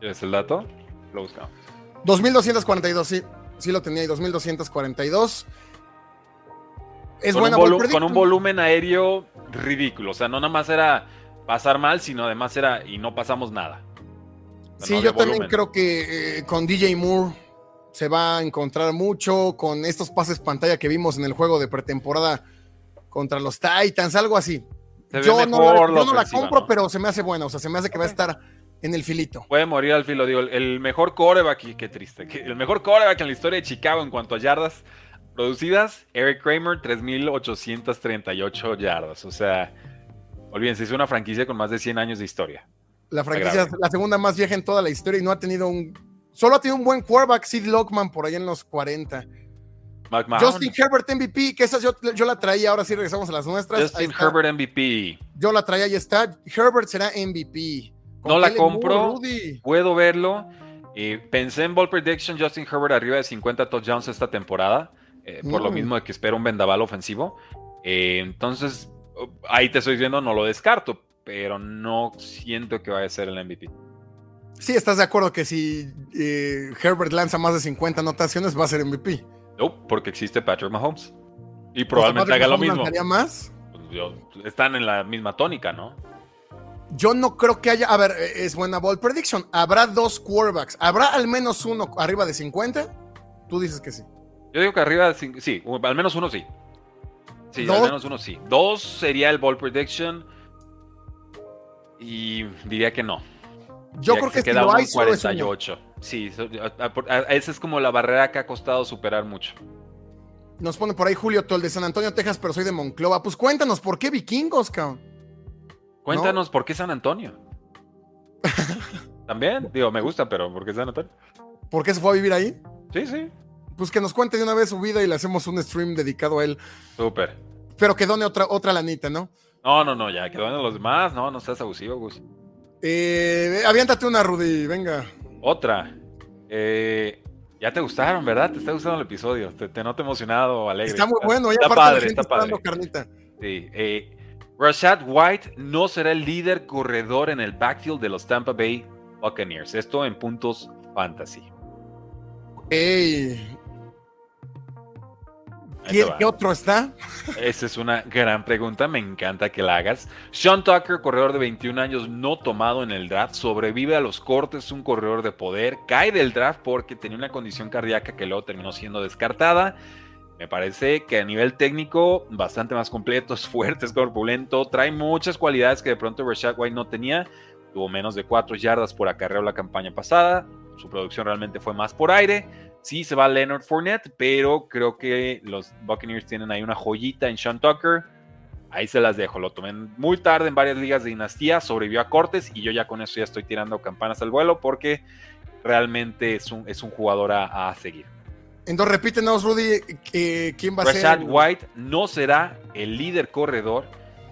¿Es el dato? Lo buscamos. 2.242, sí sí lo tenía y 2242. Es con buena un Con un volumen aéreo ridículo. O sea, no nada más era pasar mal, sino además era y no pasamos nada. Sí, yo también creo que eh, con DJ Moore se va a encontrar mucho con estos pases pantalla que vimos en el juego de pretemporada contra los Titans, algo así. Yo no, la compro, pero se me hace bueno, o sea, se me hace que va a estar en el filito. Puede morir al filo, digo, el mejor coreback, qué triste, el mejor coreback en la historia de Chicago en cuanto a yardas producidas, Eric Kramer, 3.838 yardas, o sea, olvídense, es una franquicia con más de 100 años de historia. La franquicia, la segunda más vieja en toda la historia y no ha tenido un Solo ha tenido un buen quarterback, Sid Lockman, por ahí en los 40. Justin Herbert MVP, que esa yo, la traía, ahora sí regresamos a las nuestras. Justin Herbert MVP. Yo la traía, y está. Herbert será MVP. No la compro, puedo verlo. pensé en Ball Prediction, Justin Herbert arriba de 50 touchdowns esta temporada, eh, por lo mm. mismo de que espero un vendaval ofensivo. Eh, entonces, ahí te estoy diciendo, no lo descarto, pero no siento que vaya a ser el MVP. Sí, estás de acuerdo que si eh, Herbert lanza más de 50 anotaciones va a ser MVP. No, porque existe Patrick Mahomes. Y probablemente haga lo mismo. más? Pues, están en la misma tónica, ¿no? Yo no creo que haya. A ver, eh, es buena ball prediction. Habrá dos quarterbacks. ¿Habrá al menos uno arriba de 50? Tú dices que sí. Yo digo que arriba de sí, al menos uno sí. Sí, al menos uno sí. Dos sería el ball prediction. Y diría que no. Yo creo que, si lo hay, 48. Sí, esa es como la barrera que ha costado superar mucho. Nos pone por ahí Julio Tol de San Antonio, Texas, pero soy de Monclova. Pues cuéntanos, ¿por qué vikingos, cabrón? Cuéntanos, ¿por qué San Antonio? También, digo, me gusta, pero ¿por qué San Antonio? ¿Por qué se fue a vivir ahí? Sí, sí. Pues que nos cuente de una vez su vida y le hacemos un stream dedicado a él. Súper. Pero que done otra, otra lanita, ¿no? No, no, no, ya, que donen los demás. No, no seas abusivo, Gus. Eh, aviéntate una, Rudy, venga. Otra. Eh, ya te gustaron, ¿verdad? Te está gustando el episodio. Te, noto emocionado, alegre. Está muy bueno, ya está padre, está padre. Carnita. Sí. Eh, Rashad White no será el líder corredor en el backfield de los Tampa Bay Buccaneers. Esto en puntos fantasy. Ey, ¿Qué, otro está? Esa es una gran pregunta, me encanta que la hagas. Sean Tucker, corredor de 21 años, no tomado en el draft, sobrevive a los cortes, un corredor de poder, cae del draft porque tenía una condición cardíaca que luego terminó siendo descartada. Me parece que a nivel técnico, bastante más completo, es fuerte, es corpulento, trae muchas cualidades que de pronto Rashad White no tenía. Tuvo menos de 4 yardas por acarreo la campaña pasada, su producción realmente fue más por aire Sí, se va Leonard Fournette, pero creo que los Buccaneers tienen ahí una joyita en Sean Tucker. Ahí se las dejo. Lo tomé muy tarde en varias ligas de dinastía, sobrevivió a cortes y yo ya con eso ya estoy tirando campanas al vuelo porque realmente es un, es un jugador a, seguir. Entonces repítenos, Rudy, ¿quién va a ser? White no será el líder corredor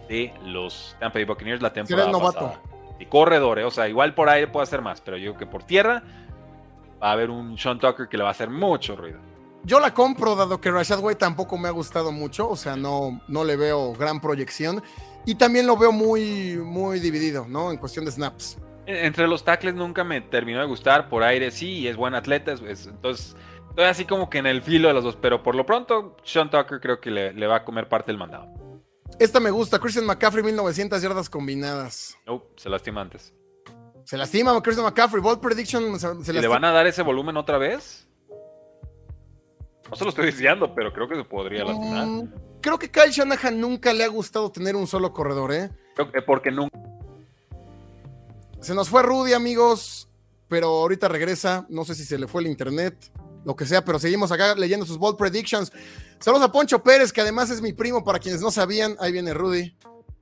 de los Tampa Bay Buccaneers la temporada será el novato. pasada. Y corredor, eh, o sea, igual por aire puede hacer más, pero yo creo que por tierra va a haber un Sean Tucker que le va a hacer mucho ruido. Yo la compro, dado que Rashad White tampoco me ha gustado mucho, o sea, no, no le veo gran proyección. Y también lo veo muy, muy dividido, ¿no? En cuestión de snaps. Entre los tackles nunca me terminó de gustar, por aire sí, es buen atleta, entonces estoy así como que en el filo de los dos, pero por lo pronto Sean Tucker creo que le, va a comer parte del mandado. Esta me gusta, Christian McCaffrey, 1900 yardas combinadas. No, se lastima antes. Se lastima Christian McCaffrey. Ball prediction. Se, ¿Le van a dar ese volumen otra vez? No se lo estoy diciendo, pero creo que se podría lastimar. Mm, creo que Kyle Shanahan nunca le ha gustado tener un solo corredor, ¿eh? Creo que porque nunca. Se nos fue Rudy, amigos, pero ahorita regresa. No sé si se le fue el internet, lo que sea, pero seguimos acá leyendo sus Ball predictions. Saludos a Poncho Pérez, que además es mi primo, para quienes no sabían. Ahí viene Rudy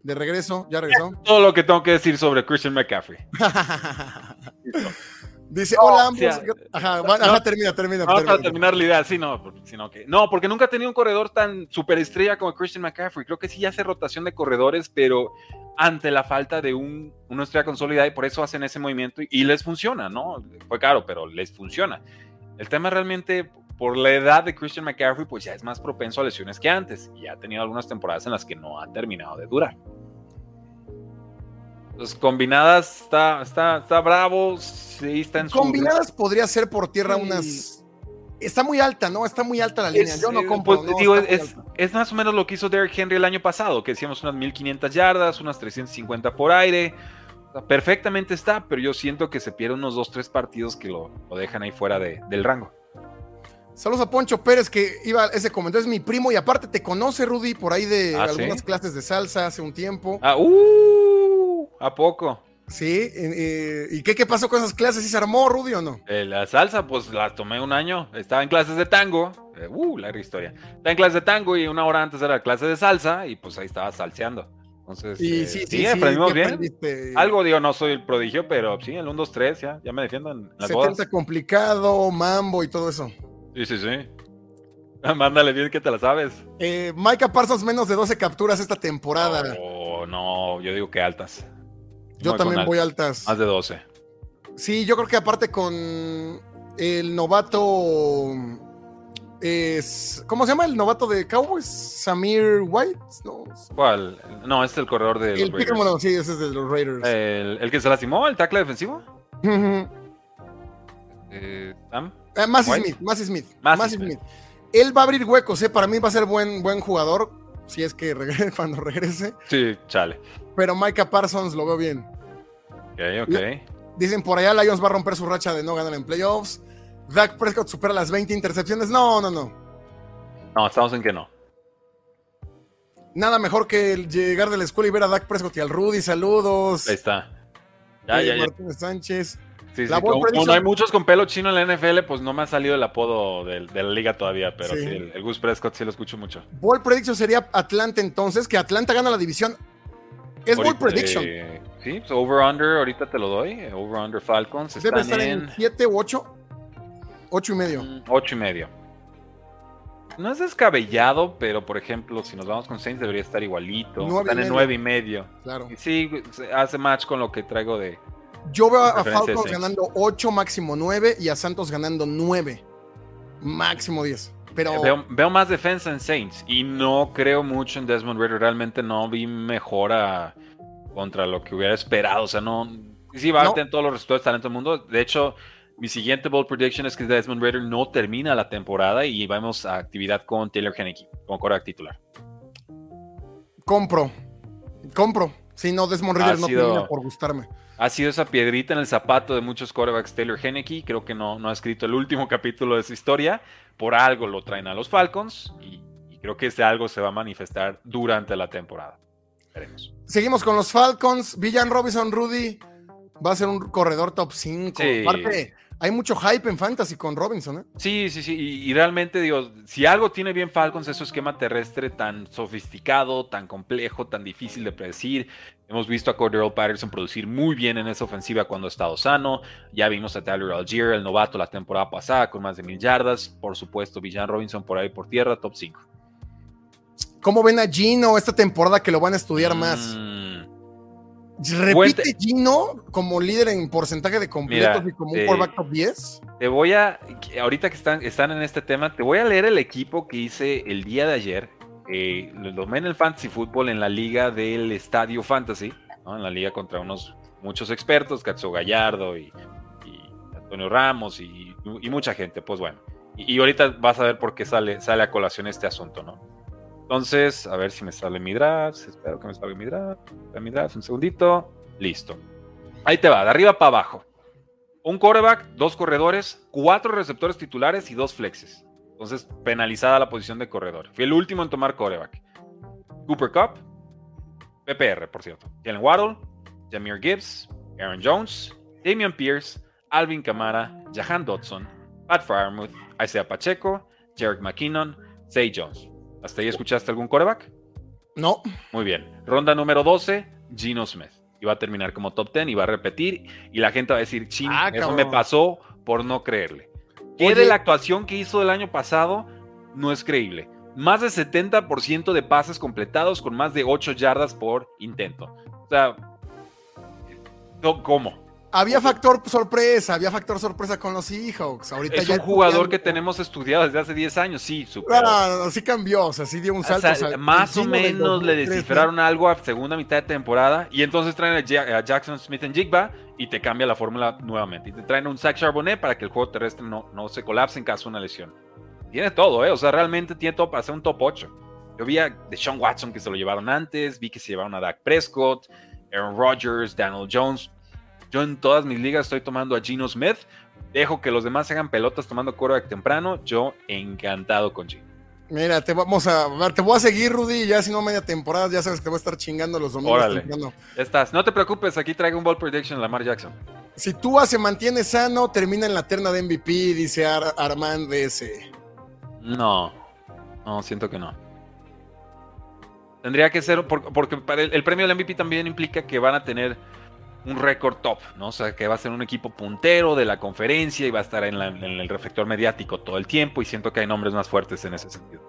de regreso, ya regresó. Todo lo que tengo que decir sobre Christian McCaffrey. Dice, hola ambos. ajá, termina, termina. Vamos a terminar la idea, sí, no, sino que, no, porque nunca ha tenido un corredor tan superestrella como Christian McCaffrey. Creo que sí hace rotación de corredores, pero ante la falta de un, una estrella consolidada y por eso hacen ese movimiento y, les funciona, ¿no? Fue caro, pero les funciona. El tema realmente, por la edad de Christian McCaffrey, pues ya es más propenso a lesiones que antes y ha tenido algunas temporadas en las que no ha terminado de durar. Los combinadas está, está, está bravo, sí está en Combinadas podría ser por tierra unas. Está muy alta, ¿no? Está muy alta la línea. Yo no compro. Pues, digo, es, es, más o menos lo que hizo Derrick Henry el año pasado, que decíamos unas 1500 yardas, unas 350 por aire, perfectamente está, pero yo siento que se pierde unos dos, tres partidos que lo, dejan ahí fuera del rango. Saludos a Poncho Pérez, que iba ese comentario, es mi primo y aparte te conoce, Rudy, por ahí de ah, algunas clases de salsa hace un tiempo. Ah, uh, ¿a poco? Sí, ¿y qué, qué pasó con esas clases? ¿Sí se armó, Rudy, o no? Eh, la salsa, pues la tomé un año. Estaba en clases de tango. Eh, uh, larga historia. Estaba en clases de tango y una hora antes era la clase de salsa y pues ahí estaba salseando. Entonces, sí, sí, sí, aprendimos bien. Algo digo, no soy el prodigio, pero sí, el 1, 2, 3, ya, ya me defiendo en las 70 complicado, mambo y todo eso. Sí, sí, sí. Mándale bien que te la sabes. Eh, Micah Parsons menos de 12 capturas esta temporada. Oh, no, yo digo que altas. Yo también voy altas. Más de 12. Sí, yo creo que aparte con el novato es, ¿Cómo se llama el novato de Cowboys? Samir White. No. ¿Cuál? No, es el corredor de el los sí, ese es de los Raiders. El, que se lastimó, el tackle defensivo. eh, ¿Sam? Eh, Smith, Massey Smith. Smith. Él va a abrir huecos, ¿eh? Para mí va a ser buen, buen jugador, si es que regrese, cuando regrese. Sí, chale. Pero Micah Parsons lo veo bien. Ok, ok. Dicen por allá, Lions va a romper su racha de no ganar en playoffs. Dak Prescott supera las 20 intercepciones. No, no, no. No, estamos en que no. Nada mejor que llegar de la escuela y ver a Dak Prescott y al Rudy. Saludos. Ahí está. Ya, ya, Martínez Sánchez. Sí, sí, como, no hay muchos con pelo chino en la NFL, pues no me ha salido el apodo de, la liga todavía, pero sí, el, Gus Prescott sí lo escucho mucho. Ball Prediction sería Atlanta entonces, que Atlanta gana la división. Es Ball Prediction. Eh, sí, pues over-under, ahorita te lo doy. Over-under Falcons. Debe estar en 7 u 8. Ocho y medio. Mm, ocho y medio. No es descabellado, pero por ejemplo, si nos vamos con Saints debería estar igualito. Están en nueve y medio. Claro. sí, hace match con lo que traigo de. Yo veo a Falcons ganando 8, máximo 9 y a Santos ganando 9, máximo 10. Pero... Eh, veo, más defensa en Saints y no creo mucho en Desmond Ritter. Realmente no vi mejora contra lo que hubiera esperado. O sea, no. Sí, va a tener todos los resultados de talento del mundo. De hecho, mi siguiente bold prediction es que Desmond Ritter no termina la temporada y vamos a actividad con Taylor Henneke como coreback titular. Compro. Compro. Si no, Desmond Ritter no termina por gustarme. Ha sido esa piedrita en el zapato de muchos corebacks Taylor Henneke. Creo que no, no ha escrito el último capítulo de su historia. Por algo lo traen a los Falcons y, creo que ese algo se va a manifestar durante la temporada. Veremos. Seguimos con los Falcons. Villan Robinson, Rudy va a ser un corredor top 5. Aparte, hay mucho hype en fantasy con Robinson, ¿eh? Sí, sí, sí. Y, realmente, digo, si algo tiene bien Falcons es su esquema terrestre tan sofisticado, tan complejo, tan difícil de predecir. Hemos visto a Cordero Patterson producir muy bien en esa ofensiva cuando ha estado sano. Ya vimos a Tyler Algier, el novato, la temporada pasada con más de mil yardas. Por supuesto, Villan Robinson por ahí por tierra, top 5. ¿Cómo ven a Gino esta temporada que lo van a estudiar más? ¿Repite Gino como líder en porcentaje de completos y como un quarterback top 10? Te voy a, ahorita que están, están en este tema, te voy a leer el equipo que hice el día de ayer. Eh, lo tomé en el Fantasy Football en la liga del Estadio Fantasy, en la liga contra unos muchos expertos, Katsu Gallardo y, Antonio Ramos y, mucha gente. Pues bueno, y, y, ahorita vas a ver por qué sale, sale a colación este asunto, ¿no? Entonces, a ver si me sale mi draft. Espero que me salga mi draft. Mi draft, un segundito. Listo. Ahí te va, de arriba para abajo. Un quarterback, dos corredores, cuatro receptores titulares y dos flexes. Entonces, penalizada la posición de corredor. Fui el último en tomar quarterback. Cooper Cup, PPR, por cierto. Jalen Waddle, Jameer Gibbs, Aaron Jones, Damian Pierce, Alvin Kamara, Jahan Dodson, Pat Fryermuth, Isaiah Pacheco, Jarek McKinnon, Zay Jones. ¿Hasta ahí escuchaste algún coreback? No. Muy bien. Ronda número 12, Gino Smith. Y va a terminar como top 10 y va a repetir. Y la gente va a decir, ching, ah, eso me pasó por no creerle. ¿Qué de la actuación que hizo el año pasado no es creíble? Más de 70% de pases completados con más de 8 yardas por intento. O sea, ¿cómo? Había factor sorpresa, había factor sorpresa con los Seahawks. Ahorita es un jugador que tenemos estudiado desde hace 10 años, sí, super. No, sí cambió, o sea, sí dio un salto. más o menos le descifraron algo a segunda mitad de temporada y entonces traen a, Jackson Smith en Jigba y te cambia la fórmula nuevamente. Y te traen un Zach Charbonnet para que el juego terrestre no, no se colapse en caso de una lesión. Tiene todo, ¿eh? O sea, realmente tiene todo para ser un top 8. Yo vi a Deshaun Watson que se lo llevaron antes, vi que se llevaron a Dak Prescott, Aaron Rodgers, Daniel Jones. Yo en todas mis ligas estoy tomando a Gino Smith. Dejo que los demás hagan pelotas tomando quarterback temprano. Yo encantado con Gino. Mira, te vamos a ver, te voy a seguir, Rudy, ya si no media temporada, ya sabes que te voy a estar chingando los domingos. Órale. Ya estás. No te preocupes, aquí traigo un ball prediction Lamar Jackson. Si Tua se mantiene sano, termina en la terna de MVP, dice Ar Armand ese. No, no, siento que no. Tendría que ser, por- porque para el, el premio del MVP también implica que van a tener un récord top, ¿no? O sea, que va a ser un equipo puntero de la conferencia y va a estar en, la- en el reflector mediático todo el tiempo y siento que hay nombres más fuertes en ese sentido.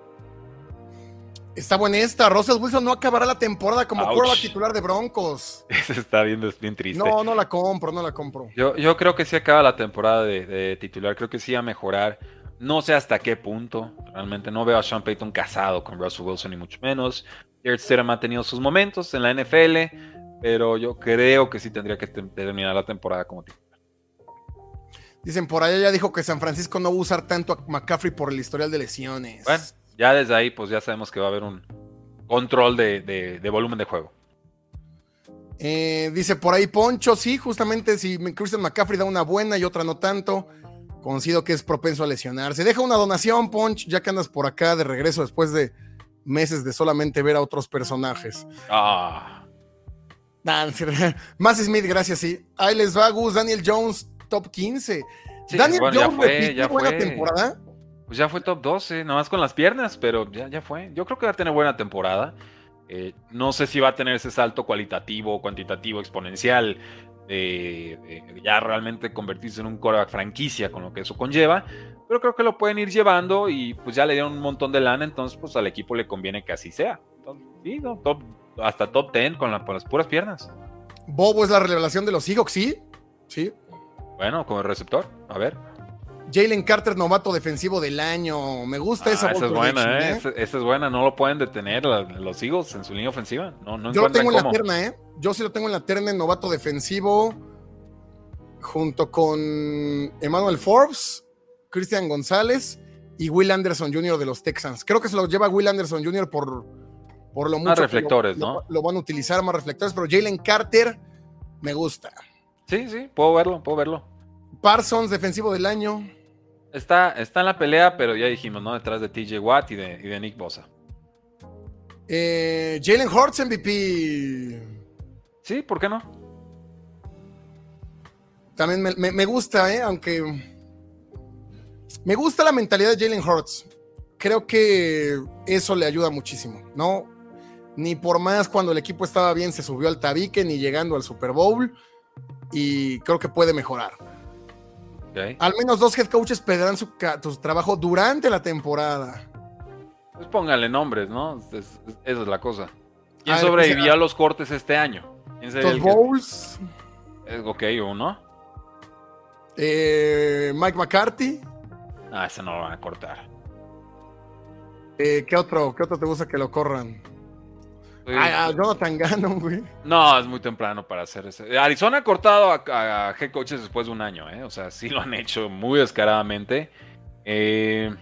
Está buena esta. Russell Wilson no acabará la temporada como quarterback titular de Broncos. Eso está bien, es bien triste. No, no la compro, no la compro. Yo, yo creo que sí acaba la temporada de, de titular, creo que sí va a mejorar. No sé hasta qué punto. Realmente no veo a Sean Payton casado con Russell Wilson, ni mucho menos. Jared Stidham ha tenido sus momentos en la NFL, pero yo creo que sí tendría que te- terminar la temporada como titular. Dicen por allá ya dijo que San Francisco no va a usar tanto a McCaffrey por el historial de lesiones. Bueno, ya desde ahí, pues ya sabemos que va a haber un control de, de- de volumen de juego. Eh, dice por ahí Poncho, sí, justamente si Christian McCaffrey da una buena y otra no tanto, conocido que es propenso a lesionarse. Deja una donación, Ponch, ya que andas por acá de regreso después de meses de solamente ver a otros personajes. Ah, Más Smith, gracias, sí. Ahí les va Gus, Daniel Jones, top 15. sí, Daniel bueno, ya Jones fue, ya buena fue. temporada. Pues ya fue top 12, nomás con las piernas, pero ya, ya fue. Yo creo que va a tener buena temporada. Eh, no sé si va a tener ese salto cualitativo, cuantitativo, exponencial, de, de ya realmente convertirse en un quarterback franquicia con lo que eso conlleva, pero creo que lo pueden ir llevando y pues ya le dieron un montón de lana, entonces pues al equipo le conviene que así sea. Entonces, sí, no, top, hasta top 10 con, la- con las puras piernas. Bobo es la revelación de los Seahawks, sí. Sí. Bueno, como receptor, a ver. Jalen Carter, novato defensivo del año. Me gusta esa Ah, esa es bold buena, ¿eh? ¿eh? Esa, esa es buena, no lo pueden detener la- los Eagles en su línea ofensiva. No, no Yo lo tengo en la terna, ¿eh? Yo sí lo tengo en la terna en novato defensivo. Junto con Emmanuel Forbes, Christian González y Will Anderson Jr. de los Texans. Creo que se lo lleva Will Anderson Jr. por, por lo mucho. Más reflectores, lo, ¿no? Lo, lo van a utilizar más reflectores, pero Jalen Carter me gusta. Sí, sí, puedo verlo, puedo verlo. Parsons, defensivo del año. Está, está en la pelea, pero ya dijimos, ¿no? Detrás de TJ Watt y de, y de Nick Bosa. Eh, Jalen Hurts, MVP. Sí, ¿por qué no? También me, me- me gusta, ¿eh? aunque me gusta la mentalidad de Jalen Hurts. Creo que eso le ayuda muchísimo, ¿no? Ni por más cuando el equipo estaba bien se subió al tabique, ni llegando al Super Bowl. Y creo que puede mejorar. Al menos dos head coaches perderán su, su trabajo durante la temporada. Pues póngale nombres, ¿no? Es- es- esa es la cosa. ¿Quién A ver, sobrevivió a los cortes este año? ¿Quién sería Los que- Bowls, Eh, Ok, uno. eh, Mike McCarthy. Ah, ese no lo van a cortar. eh, ¿qué, otro, ¿Qué otro te gusta que lo corran? Ah, Jonathan Gannon, güey. No, es muy temprano para hacer ese. Arizona ha cortado a, a head coaches después de un año, ¿eh? O sea, sí lo han hecho muy descaradamente. Eh,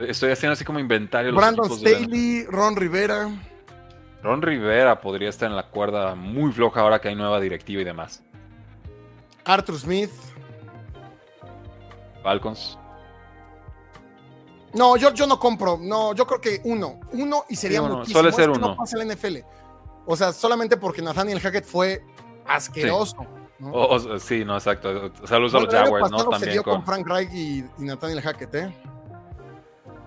estoy haciendo así como inventario. los Brandon de Staley, Ron Rivera. Ron Rivera podría estar en la cuerda muy floja ahora que hay nueva directiva y demás. Arthur Smith. Falcons. No, yo, yo no compro. No, yo creo que uno. Uno y sería Sí, uno. muchísimo. Suele ser uno. No pasa en la NFL. O sea, solamente porque Nathaniel Hackett fue asqueroso. ¿no? O- o- sí, no, exacto. Saludos Bueno, a los Jaguars, ¿no? pasado se También dio con con... Frank Reich y, y Nathaniel Hackett, ¿eh?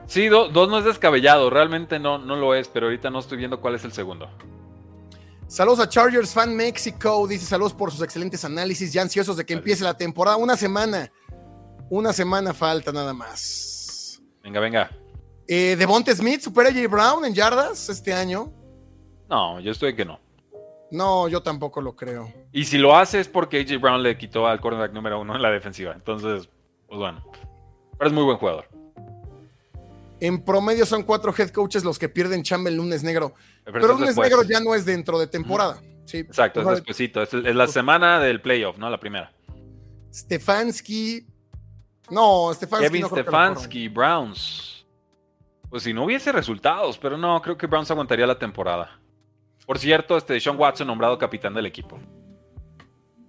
Sí, do- dos no es descabellado. Realmente no, no lo es, pero ahorita no estoy viendo cuál es el segundo. Saludos a Chargers Fan México. Dice saludos por sus excelentes análisis. Ya ansiosos de que empiece la temporada. Una semana. Una semana falta nada más. Venga, venga. Eh, Devonte Smith supera a J. Brown en yardas este año. No, yo estoy que no. No, yo tampoco lo creo. Y si lo hace es porque AJ Brown le quitó al cornerback número uno en la defensiva. Entonces, pues bueno. Pero es muy buen jugador. En promedio son cuatro head coaches los que pierden chamba el lunes negro. Pero, Pero lunes después. negro ya no es dentro de temporada. Sí. Exacto, es despuesito. Es, es la semana del playoff, ¿no? La primera. Stefanski. No, Stefanski. Kevin no. Stefanski, Browns. Pues si no hubiese resultados, pero no, creo que Browns aguantaría la temporada. Por cierto, este Sean Watson nombrado capitán del equipo.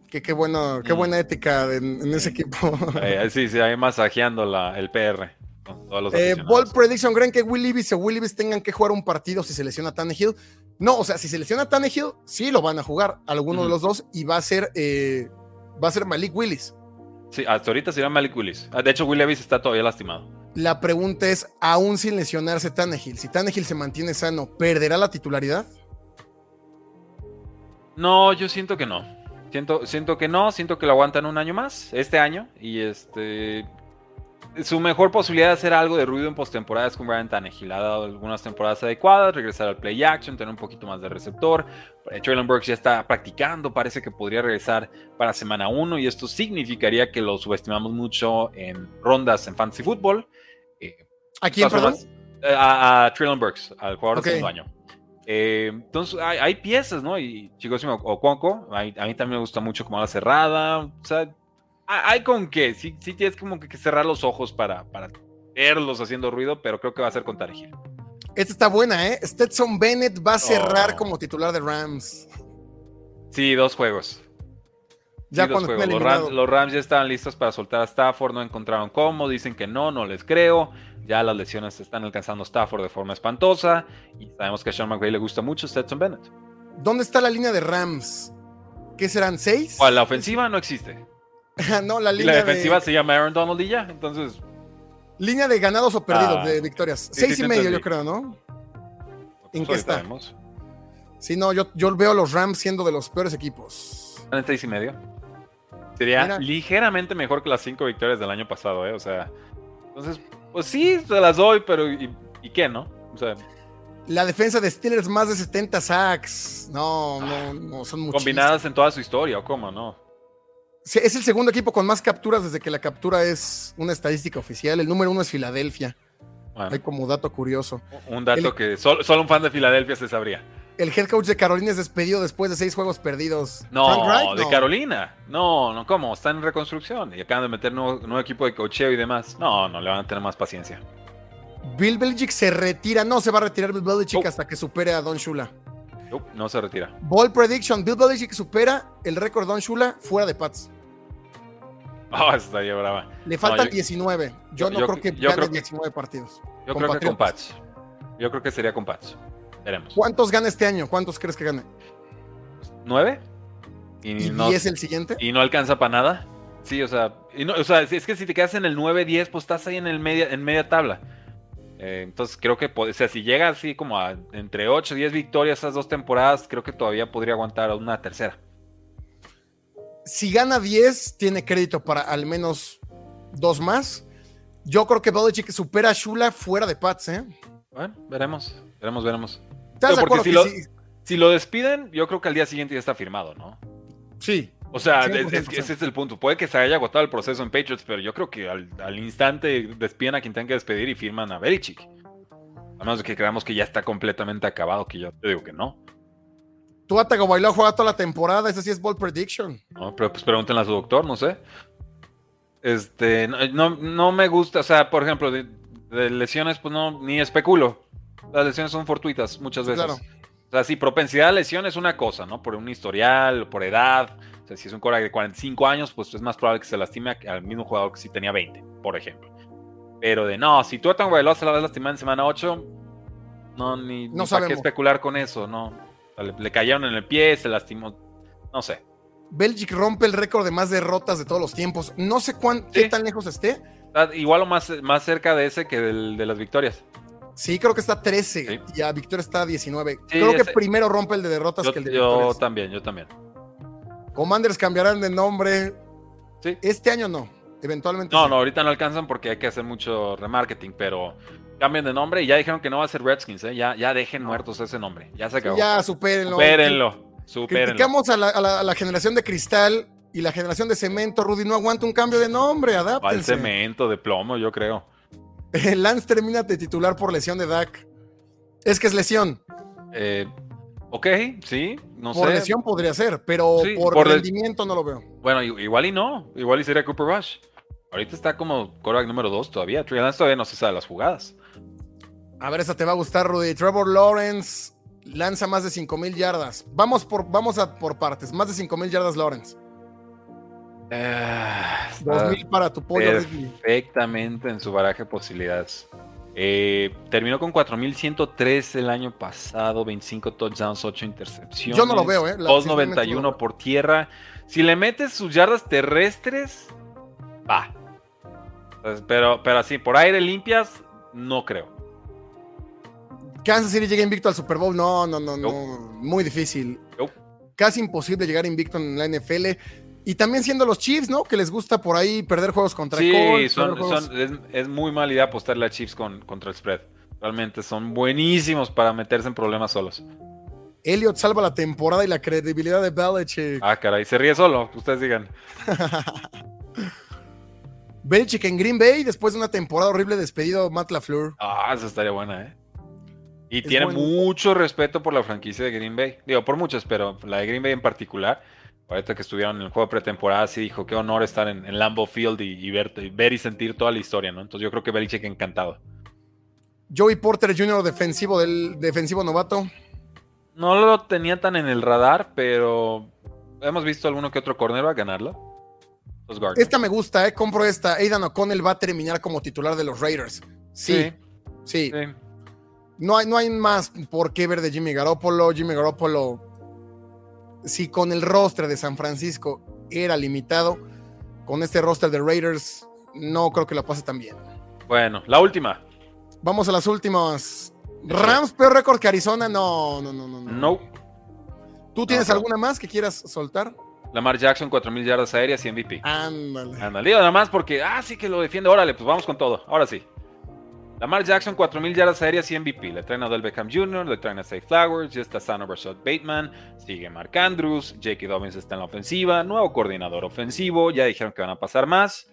Que qué bueno, qué Mm. buena ética en, en ese equipo. Eh, sí, sí, ahí masajeando la, el PR. todos los Eh. Ball Prediction, ¿creen que Will Levis o Will Levis tengan que jugar un partido si se lesiona Tannehill? No, o sea, si se lesiona Tannehill, sí lo van a jugar, alguno de los dos, y va a ser, eh, va a ser Malik Willis. Sí, hasta ahorita sería Malik Willis. Ah, De hecho, Will Levis está todavía lastimado. La pregunta es, aún sin lesionarse Tannehill, si Tannehill se mantiene sano, ¿perderá la titularidad? No, yo siento que no. Siento, siento que no, siento que lo aguantan un año más, este año, y este. Su mejor posibilidad de hacer algo de ruido en postemporada es con Brian Tannehill. Ha dado algunas temporadas adecuadas, regresar al play action, tener un poquito más de receptor. Traylon Burks ya está practicando, parece que podría regresar para semana 1 y esto significaría que lo subestimamos mucho en rondas en fantasy football. Eh, ¿A quién, perdón? eh, a, a Traylon Burks, al jugador de segundo año. Eh, entonces, hay, hay piezas, ¿no? Y chicos, Oconco, a, mí- a mí también me gusta mucho como la cerrada. O sea, hay, con qué. Sí, sí tienes como que cerrar los ojos para, para verlos haciendo ruido, pero creo que va a ser con Tarejil. Esta está buena, ¿eh? Stetson Bennett va a cerrar Oh. como titular de Rams. Sí, dos juegos. Ya Sí, dos juegos. Los. Rams, los Rams ya estaban listos para soltar a Stafford, no encontraron cómo, dicen que no, no les creo. Ya las lesiones están alcanzando a Stafford de forma espantosa. Y sabemos que a Sean McVay le gusta mucho Stetson Bennett. ¿Dónde está la línea de Rams? ¿Qué serán? ¿Seis? ¿Cuál? La ofensiva no existe. no, la Y la defensiva de, se llama Aaron Donald y ya. Entonces, línea de ganados o perdidos, Ah. de victorias. Sí, Seis sí y medio, yo creo, ¿no? ¿En pues, qué ahorita está? vemos. Sí, no, yo, yo veo a los Rams siendo de los peores equipos. En seis y medio. Sería Mira. ligeramente mejor que las cinco victorias del año pasado, ¿eh? O sea, entonces, pues sí, se las doy, pero ¿y, y qué, no? O sea, La defensa de Steelers, más de 70 sacks. No, no, no, son muchísimos. combinadas en toda su historia, ¿o cómo, no? Es el segundo equipo con más capturas desde que la captura es una estadística oficial. El número uno es Filadelfia. Bueno, Hay como dato curioso. un dato el- que solo, solo un fan de Filadelfia se sabría. El head coach de Carolina es despedido después de seis juegos perdidos. No, de. Carolina. No, no, ¿cómo? Están en reconstrucción y acaban de meter nuevo, nuevo equipo de cocheo y demás. No, no, le van a tener más paciencia. Bill Belichick se retira. No se va a retirar Bill Belichick Oh. hasta que supere a Don Shula. No, no se retira. Ball prediction. Bill Belichick supera el récord Don Shula fuera de Pats. Oh, estaría brava. Le faltan yo- 19. Yo, yo- no yo- creo que gane creo que- 19 partidos. Yo Con creo que con. Pats. Yo creo que sería con Pats. Veremos. ¿Cuántos gana este año? ¿Cuántos crees que gane? ¿Nueve? Y, ¿Y no, 10 el siguiente? y no alcanza para nada. Sí, o sea, y no- o sea, es que si te quedas en el 9-10, pues estás ahí en, el media, en media tabla. Eh, entonces creo que, o sea, si llega así como a entre 8 y 10 victorias esas dos temporadas, creo que todavía podría aguantar una tercera. Si gana 10, tiene crédito para al menos dos más. Yo creo que Belichick supera a Shula fuera de Pats, ¿eh? Bueno, veremos, veremos, veremos. ¿Estás de Pero porque acuerdo si que lo- sí? Si lo despiden, yo creo que al día siguiente ya está firmado, ¿no? Sí. O sea, 100%. es- es que ese es el punto. Puede que se haya agotado el proceso en Patriots, pero yo creo que al, al instante despiden a quien tengan que despedir y firman a Belichick. A menos de que creamos que ya está completamente acabado, que yo te digo que no. Tú Tagovailoa juega toda la temporada, ese sí es ball prediction. ¿no? Pero pues pregúntenle a su doctor, no sé. Este, no, no, me gusta, o sea, por ejemplo, de, de lesiones, pues no, ni especulo. Las lesiones son fortuitas muchas veces. claro. O sea, sí, propensidad a lesión es una cosa, ¿no? Por un historial, por edad. O sea, si es un coreback de 45 años, pues es más probable que se lastime a- al mismo jugador que si tenía 20, por ejemplo. Pero de no, si tú a tan Bailoa se la ves lastimada en semana 8, no, ni, No ni para qué especular con eso, ¿no. Sea, le, le cayeron en el pie, se lastimó, no sé. Belichick rompe el récord de más derrotas de todos los tiempos. No sé cuán, Sí. qué tan lejos esté. Está igual o más, más cerca de ese que del, de las victorias. Sí, creo que está 13 Sí. y a Victoria está 19. Sí, creo que ese- primero rompe el de derrotas Yo, que el de yo victorias. también, yo también. Commanders cambiarán de nombre. Sí. Este año no. Eventualmente. No, sí. no, ahorita no alcanzan porque hay que hacer mucho remarketing, pero cambian de nombre y ya dijeron que no va a ser Redskins, ¿eh? ya, ya dejen muertos ese nombre, ya se acabó. Ya, supérenlo. supérenlo, supérenlo. Criticamos a la, a la- a la generación de cristal y la generación de cemento. Rudy no aguanta un cambio de nombre. Al Adáptense. cemento de plomo, yo creo. Lance termina de titular por lesión de Dak. Es que es lesión. Eh, ok, sí, no por sé. lesión podría ser, pero Sí, por, por rendimiento no lo veo. Bueno, igual y no, igual y sería Cooper Rush. Ahorita está como quarterback número 2 todavía. Trey Lance todavía no se sabe las jugadas. A ver, esa te va a gustar, Rudy. Trevor Lawrence lanza más de 5000 yardas. Vamos por, vamos a por partes. Más de 5000 yardas Lawrence. Ah, está 2000 para tu pollo perfectamente en su baraje de posibilidades. Eh, terminó con 4103 el año pasado, 25 touchdowns, 8 intercepciones. Yo no lo veo, ¿eh? La- 291 sinceramente por tierra. Si le metes sus yardas terrestres, va. Pero, pero así, por aire limpias, no creo. Kansas City llega invicto al Super Bowl. No, no, no, no. Muy difícil. Casi imposible llegar invicto en la NFL. Y también siendo los Chiefs, ¿no? Que les gusta por ahí perder juegos contra Sí, Colts, son, perder juegos- son- es, es muy mala idea apostarle a Chiefs con, contra el spread. Realmente son buenísimos para meterse en problemas solos. Elliot salva la temporada y la credibilidad de Belichick. Ah, caray, se ríe solo, ustedes digan. Belichick en Green Bay después de una temporada horrible despedido Matt LaFleur. Ah, esa estaría buena, ¿eh? Y tiene mucho respeto por la franquicia de Green Bay. Digo, por muchos, pero la de Green Bay en particular. Ahorita que estuvieron en el juego de pretemporada, sí dijo qué honor estar en, en Lambeau Field y, y ver, y ver y sentir toda la historia, ¿no? Entonces yo creo que Belichick encantado. Joey Porter Jr., defensivo del defensivo novato. No lo tenía tan en el radar, pero hemos visto alguno que otro corner a ganarlo. Los. Esta me gusta, ¿eh? Compro esta. Aidan O'Connell va a terminar como titular de los Raiders. Sí, sí. sí. No, hay, no hay más por qué ver de Jimmy Garoppolo. Jimmy Garoppolo, si con el roster de San Francisco era limitado, con este roster de Raiders, no creo que lo pase tan bien. Bueno, la última. Vamos a las últimas. Rams, peor récord que Arizona. No, no, no, no. no. No. ¿Tú tienes No, no. alguna más que quieras soltar? Lamar Jackson, 4000 yardas aéreas y MVP. Ándale. Ándale, nada más porque, ah, sí que lo defiende. Órale, pues vamos con todo. Ahora sí. Lamar Jackson, 4000 yardas aéreas y MVP. Le traen a Odell Beckham Jr., le traen a Safe Flowers, ya está sano Rashad Bateman, sigue Mark Andrews, J.K. Dobbins está en la ofensiva, nuevo coordinador ofensivo, ya dijeron que van a pasar más.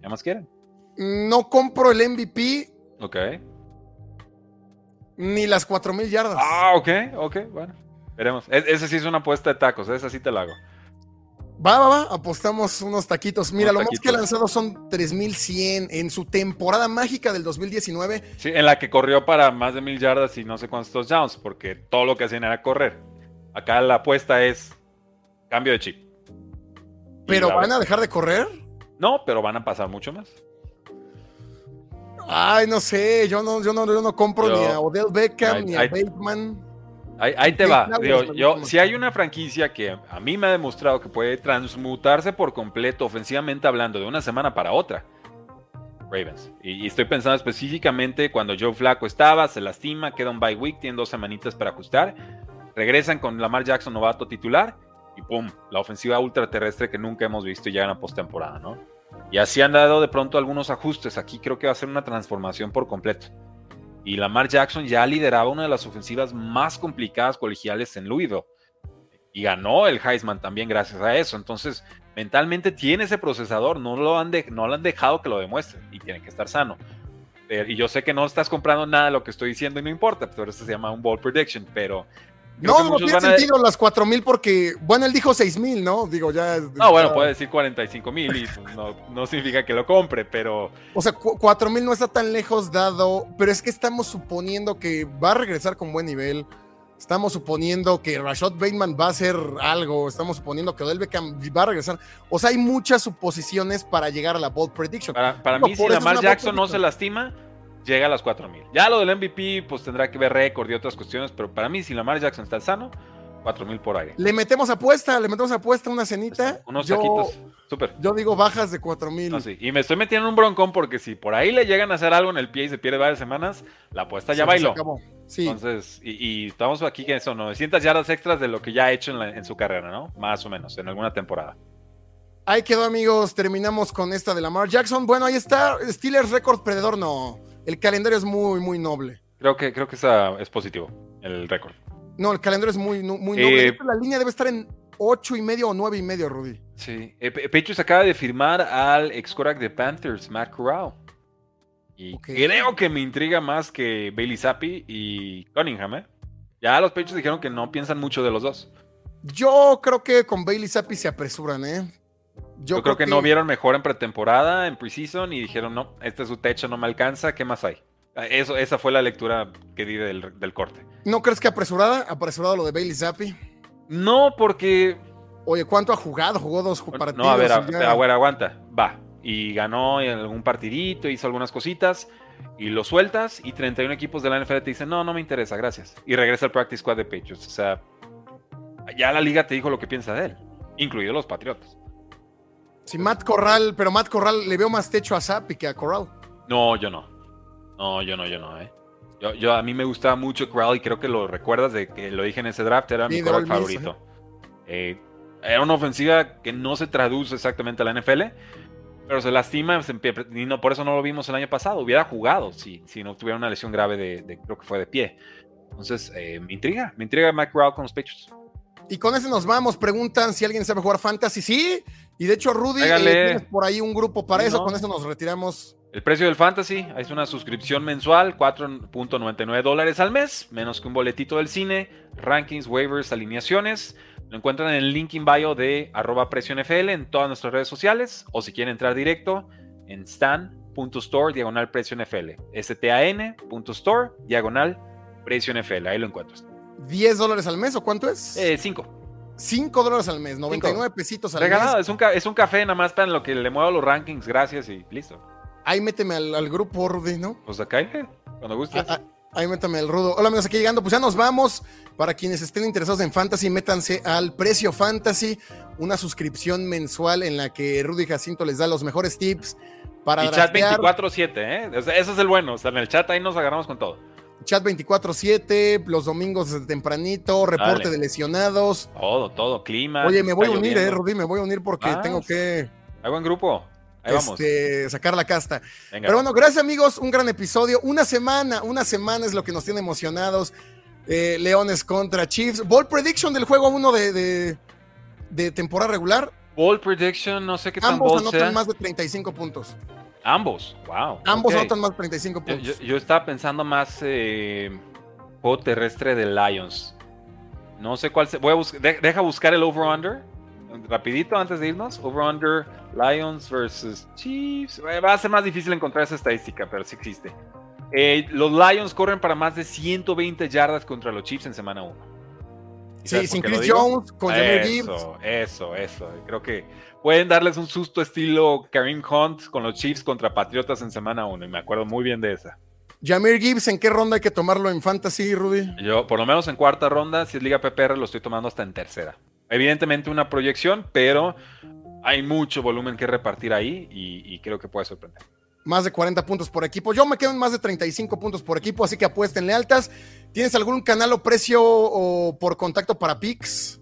¿Qué más quieren? No compro el MVP Ok. ni las 4000 yardas. Ah, ok, ok, bueno. Veremos. E- ese sí es una apuesta de tacos, esa sí te la hago. Va, va, va, apostamos unos taquitos. Mira, Unos lo más que ha lanzado son 3100 en su temporada mágica del 2019. Sí, en la que corrió para más de mil yardas y no sé cuántos touchdowns, porque todo lo que hacían era correr. Acá la apuesta es cambio de chip. Pero van a dejar de correr. No, pero van a pasar mucho más. Ay, no sé, yo no, yo no, yo no compro Yo- ni a Odell Beckham ni a. Bateman. Ahí, ahí te va. Digo, me yo, si hay una franquicia que a mí me ha demostrado que puede transmutarse por completo, ofensivamente hablando, de una semana para otra, Ravens. Y, y estoy pensando específicamente cuando Joe Flaco estaba, se lastima, queda un bye week, tienen dos semanitas para ajustar, regresan con Lamar Jackson novato titular y ¡pum! La ofensiva ultraterrestre que nunca hemos visto y llegan a postemporada, ¿no? Y así han dado de pronto algunos ajustes. Aquí creo que va a ser una transformación por completo. Y Lamar Jackson ya lideraba una de las ofensivas más complicadas colegiales en Louisville. Y ganó el Heisman también gracias a eso. Entonces, mentalmente tiene ese procesador. No lo han, de- no lo han dejado que lo demuestre. Y tiene que estar sano. Pero- y yo sé que no estás comprando nada de lo que estoy diciendo y no importa. Pero eso se llama un ball prediction. Pero. No, no tiene a- sentido las 4000 porque, bueno, él dijo 6000, ¿no? Digo, ya. No, bueno, puede decir 45 mil y no, no significa que lo compre, pero O sea, cu- 4000 no está tan lejos dado, pero es que estamos suponiendo que va a regresar con buen nivel. Estamos suponiendo que Rashad Bateman va a hacer algo. Estamos suponiendo que Odell Beckham va a regresar. O sea, hay muchas suposiciones para llegar a la bold prediction. Para, para No, mí, por si Lamar Jackson no se lastima, llega a las 4000. Ya lo del MVP, pues tendrá que ver récord y otras cuestiones, pero para mí, si Lamar Jackson está sano, 4000 por aire. Le metemos apuesta, le metemos apuesta una cenita. Unos yo, taquitos. Súper. yo digo bajas de 4000. No, sí. Y me estoy metiendo en un broncón porque si por ahí le llegan a hacer algo en el pie y se pierde varias semanas, la apuesta ya bailó. Sí. Entonces, y, y estamos aquí que son 900 yardas extras de lo que ya ha hecho en, la- en su carrera, ¿no? Más o menos, en alguna temporada. Ahí quedó, amigos. Terminamos con esta de Lamar Jackson. Bueno, ahí está. Steelers récord perdedor, no. El calendario es muy, muy noble. Creo que, creo que esa es positivo, el récord. No, el calendario es muy, muy Eh, noble. La línea debe estar en ocho y medio o nueve y medio, Rudy. Sí, eh, Patriots acaba de firmar al ex quarterback de Panthers, Matt Corral. Y creo que me intriga más que Bailey Zappi y Cunningham, ¿eh? Ya los Patriots dijeron que no piensan mucho de los dos. Yo creo que con Bailey Zappi se apresuran, ¿eh? Yo, creo, que, no vieron mejor en pretemporada, en preseason, y dijeron, no, este es su techo, no me alcanza, ¿qué más hay? Eso, esa fue la lectura que di del, del corte. ¿No crees que apresurada? ¿Apresurado lo de Bailey Zappi? No, porque. Oye, ¿cuánto ha jugado? Jugó dos partidos. No, a ver, a, a ver, aguanta. Va. Y ganó en algún partidito, hizo algunas cositas. Y lo sueltas. Y 31 equipos de la NFL te dicen, no, no me interesa, gracias. Y regresa al practice squad de Patriots. O sea, ya la liga te dijo lo que piensa de él, incluidos los Patriotas. Sí, Matt Corral, pero Matt Corral le veo más techo a Zappi que a Corral. No, yo no. No, yo no, yo no, eh. Yo, a mí me gustaba mucho Corral y creo que lo recuerdas de que lo dije en ese draft, era mi Corral favorito. Eh, era una ofensiva que no se traduce exactamente a la NFL, pero se lastima y no, por eso no lo vimos el año pasado. Hubiera jugado si, si no tuviera una lesión grave de, creo que fue de pie. Entonces, eh, me intriga, me intriga Matt Corral con los pechos. Y con ese nos vamos. Preguntan si alguien sabe jugar fantasy. Sí. Y de hecho, Rudy, eh, tienes por ahí un grupo para eso. Con eso nos retiramos. El precio del fantasy es una suscripción mensual, 4.99 dólares al mes, menos que un boletito del cine, rankings, waivers, alineaciones. Lo encuentran en el link in bio de arroba precio NFL en todas nuestras redes sociales o si quieren entrar directo en stan.store diagonal precio NFL. stan.store diagonal precio NFL. Ahí lo encuentras. ¿10 dólares al mes o cuánto es? 5. Eh, 5 dólares al mes, 99 pesitos al mes. Es un, es un café nada más para lo que le muevo los rankings, gracias y listo. Ahí méteme al, grupo, Rudy, ¿no? Pues acá, cuando gustes. Ah, ah, ahí métame al rudo. Hola amigos, aquí llegando, pues ya nos vamos. Para quienes estén interesados en Fantasy, métanse al Precio Fantasy, una suscripción mensual en la que Rudy Jacinto les da los mejores tips para Y chat 24-7, ¿eh? Ese es el bueno, o sea, en el chat ahí nos agarramos con todo. Chat 24-7, los domingos desde tempranito, reporte de lesionados. Todo, todo, clima. Oye, me voy a unir, eh, Rudy, me voy a unir porque tengo que. Hay buen grupo. Ahí vamos. Este, sacar la casta. Pero bueno, gracias amigos, un gran episodio. Una semana, una semana es lo que nos tiene emocionados. Eh, Leones contra Chiefs. Ball prediction del juego 1 de, de, temporada regular. Ball prediction, no sé qué tan Ambos anotan más de 35 puntos. Ambos, wow. Ambos anotan más de 35 puntos. Yo, estaba pensando más eh, juego terrestre de Lions. No sé cuál se, voy a deja buscar el over-under. Rapidito antes de irnos. Over-under Lions versus Chiefs. Eh, va a ser más difícil encontrar esa estadística, pero sí existe. Eh, los Lions corren para más de 120 yardas contra los Chiefs en semana 1. Sí, sin Chris Jones, con Jameer Gibbs. Eso, eso. Creo que pueden darles un susto estilo Kareem Hunt con los Chiefs contra Patriotas en semana 1. Y me acuerdo muy bien de esa. Jameer Gibbs, ¿en qué ronda hay que tomarlo en Fantasy, Rudy? Yo, por lo menos en cuarta ronda, si es Liga PPR, lo estoy tomando hasta en tercera. Evidentemente una proyección, pero hay mucho volumen que repartir ahí y, creo que puede sorprender. Más de 40 puntos por equipo. Yo me quedo en más de 35 puntos por equipo, así que apuéstenle altas. ¿Tienes algún canal o precio o por contacto para Pix?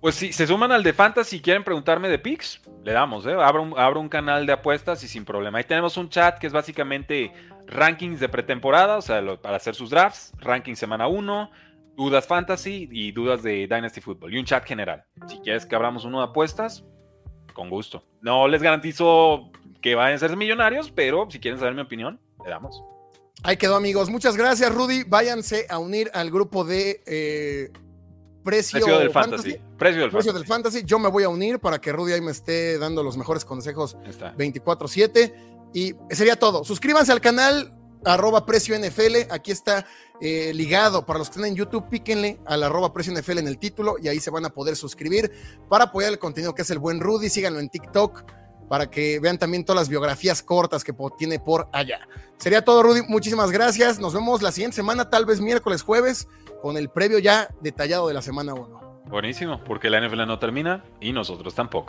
Pues si se suman al de Fantasy y quieren preguntarme de Pix, le damos, ¿eh? Abro un, canal de apuestas y sin problema. Ahí tenemos un chat que es básicamente rankings de pretemporada, o sea, para hacer sus drafts, ranking semana 1, dudas fantasy y dudas de Dynasty Football y un chat general. Si quieres que abramos uno de apuestas, con gusto. No les garantizo que vayan a ser millonarios, pero si quieren saber mi opinión, le damos. Ahí quedó, amigos. Muchas gracias, Rudy. Váyanse a unir al grupo de eh, precio, del fantasy. Precio, del, fantasy. Yo me voy a unir para que Rudy ahí me esté dando los mejores consejos 24-7. Y sería todo. Suscríbanse al canal, arroba precio NFL. Aquí está eh, ligado. Para los que están en YouTube, píquenle al arroba precio NFL en el título y ahí se van a poder suscribir para apoyar el contenido que es el buen Rudy. Síganlo en TikTok para que vean también todas las biografías cortas que tiene por allá. Sería todo, Rudy. Muchísimas gracias. Nos vemos la siguiente semana, tal vez miércoles, jueves, con el previo ya detallado de la semana 1. Buenísimo, porque la NFL no termina y nosotros tampoco.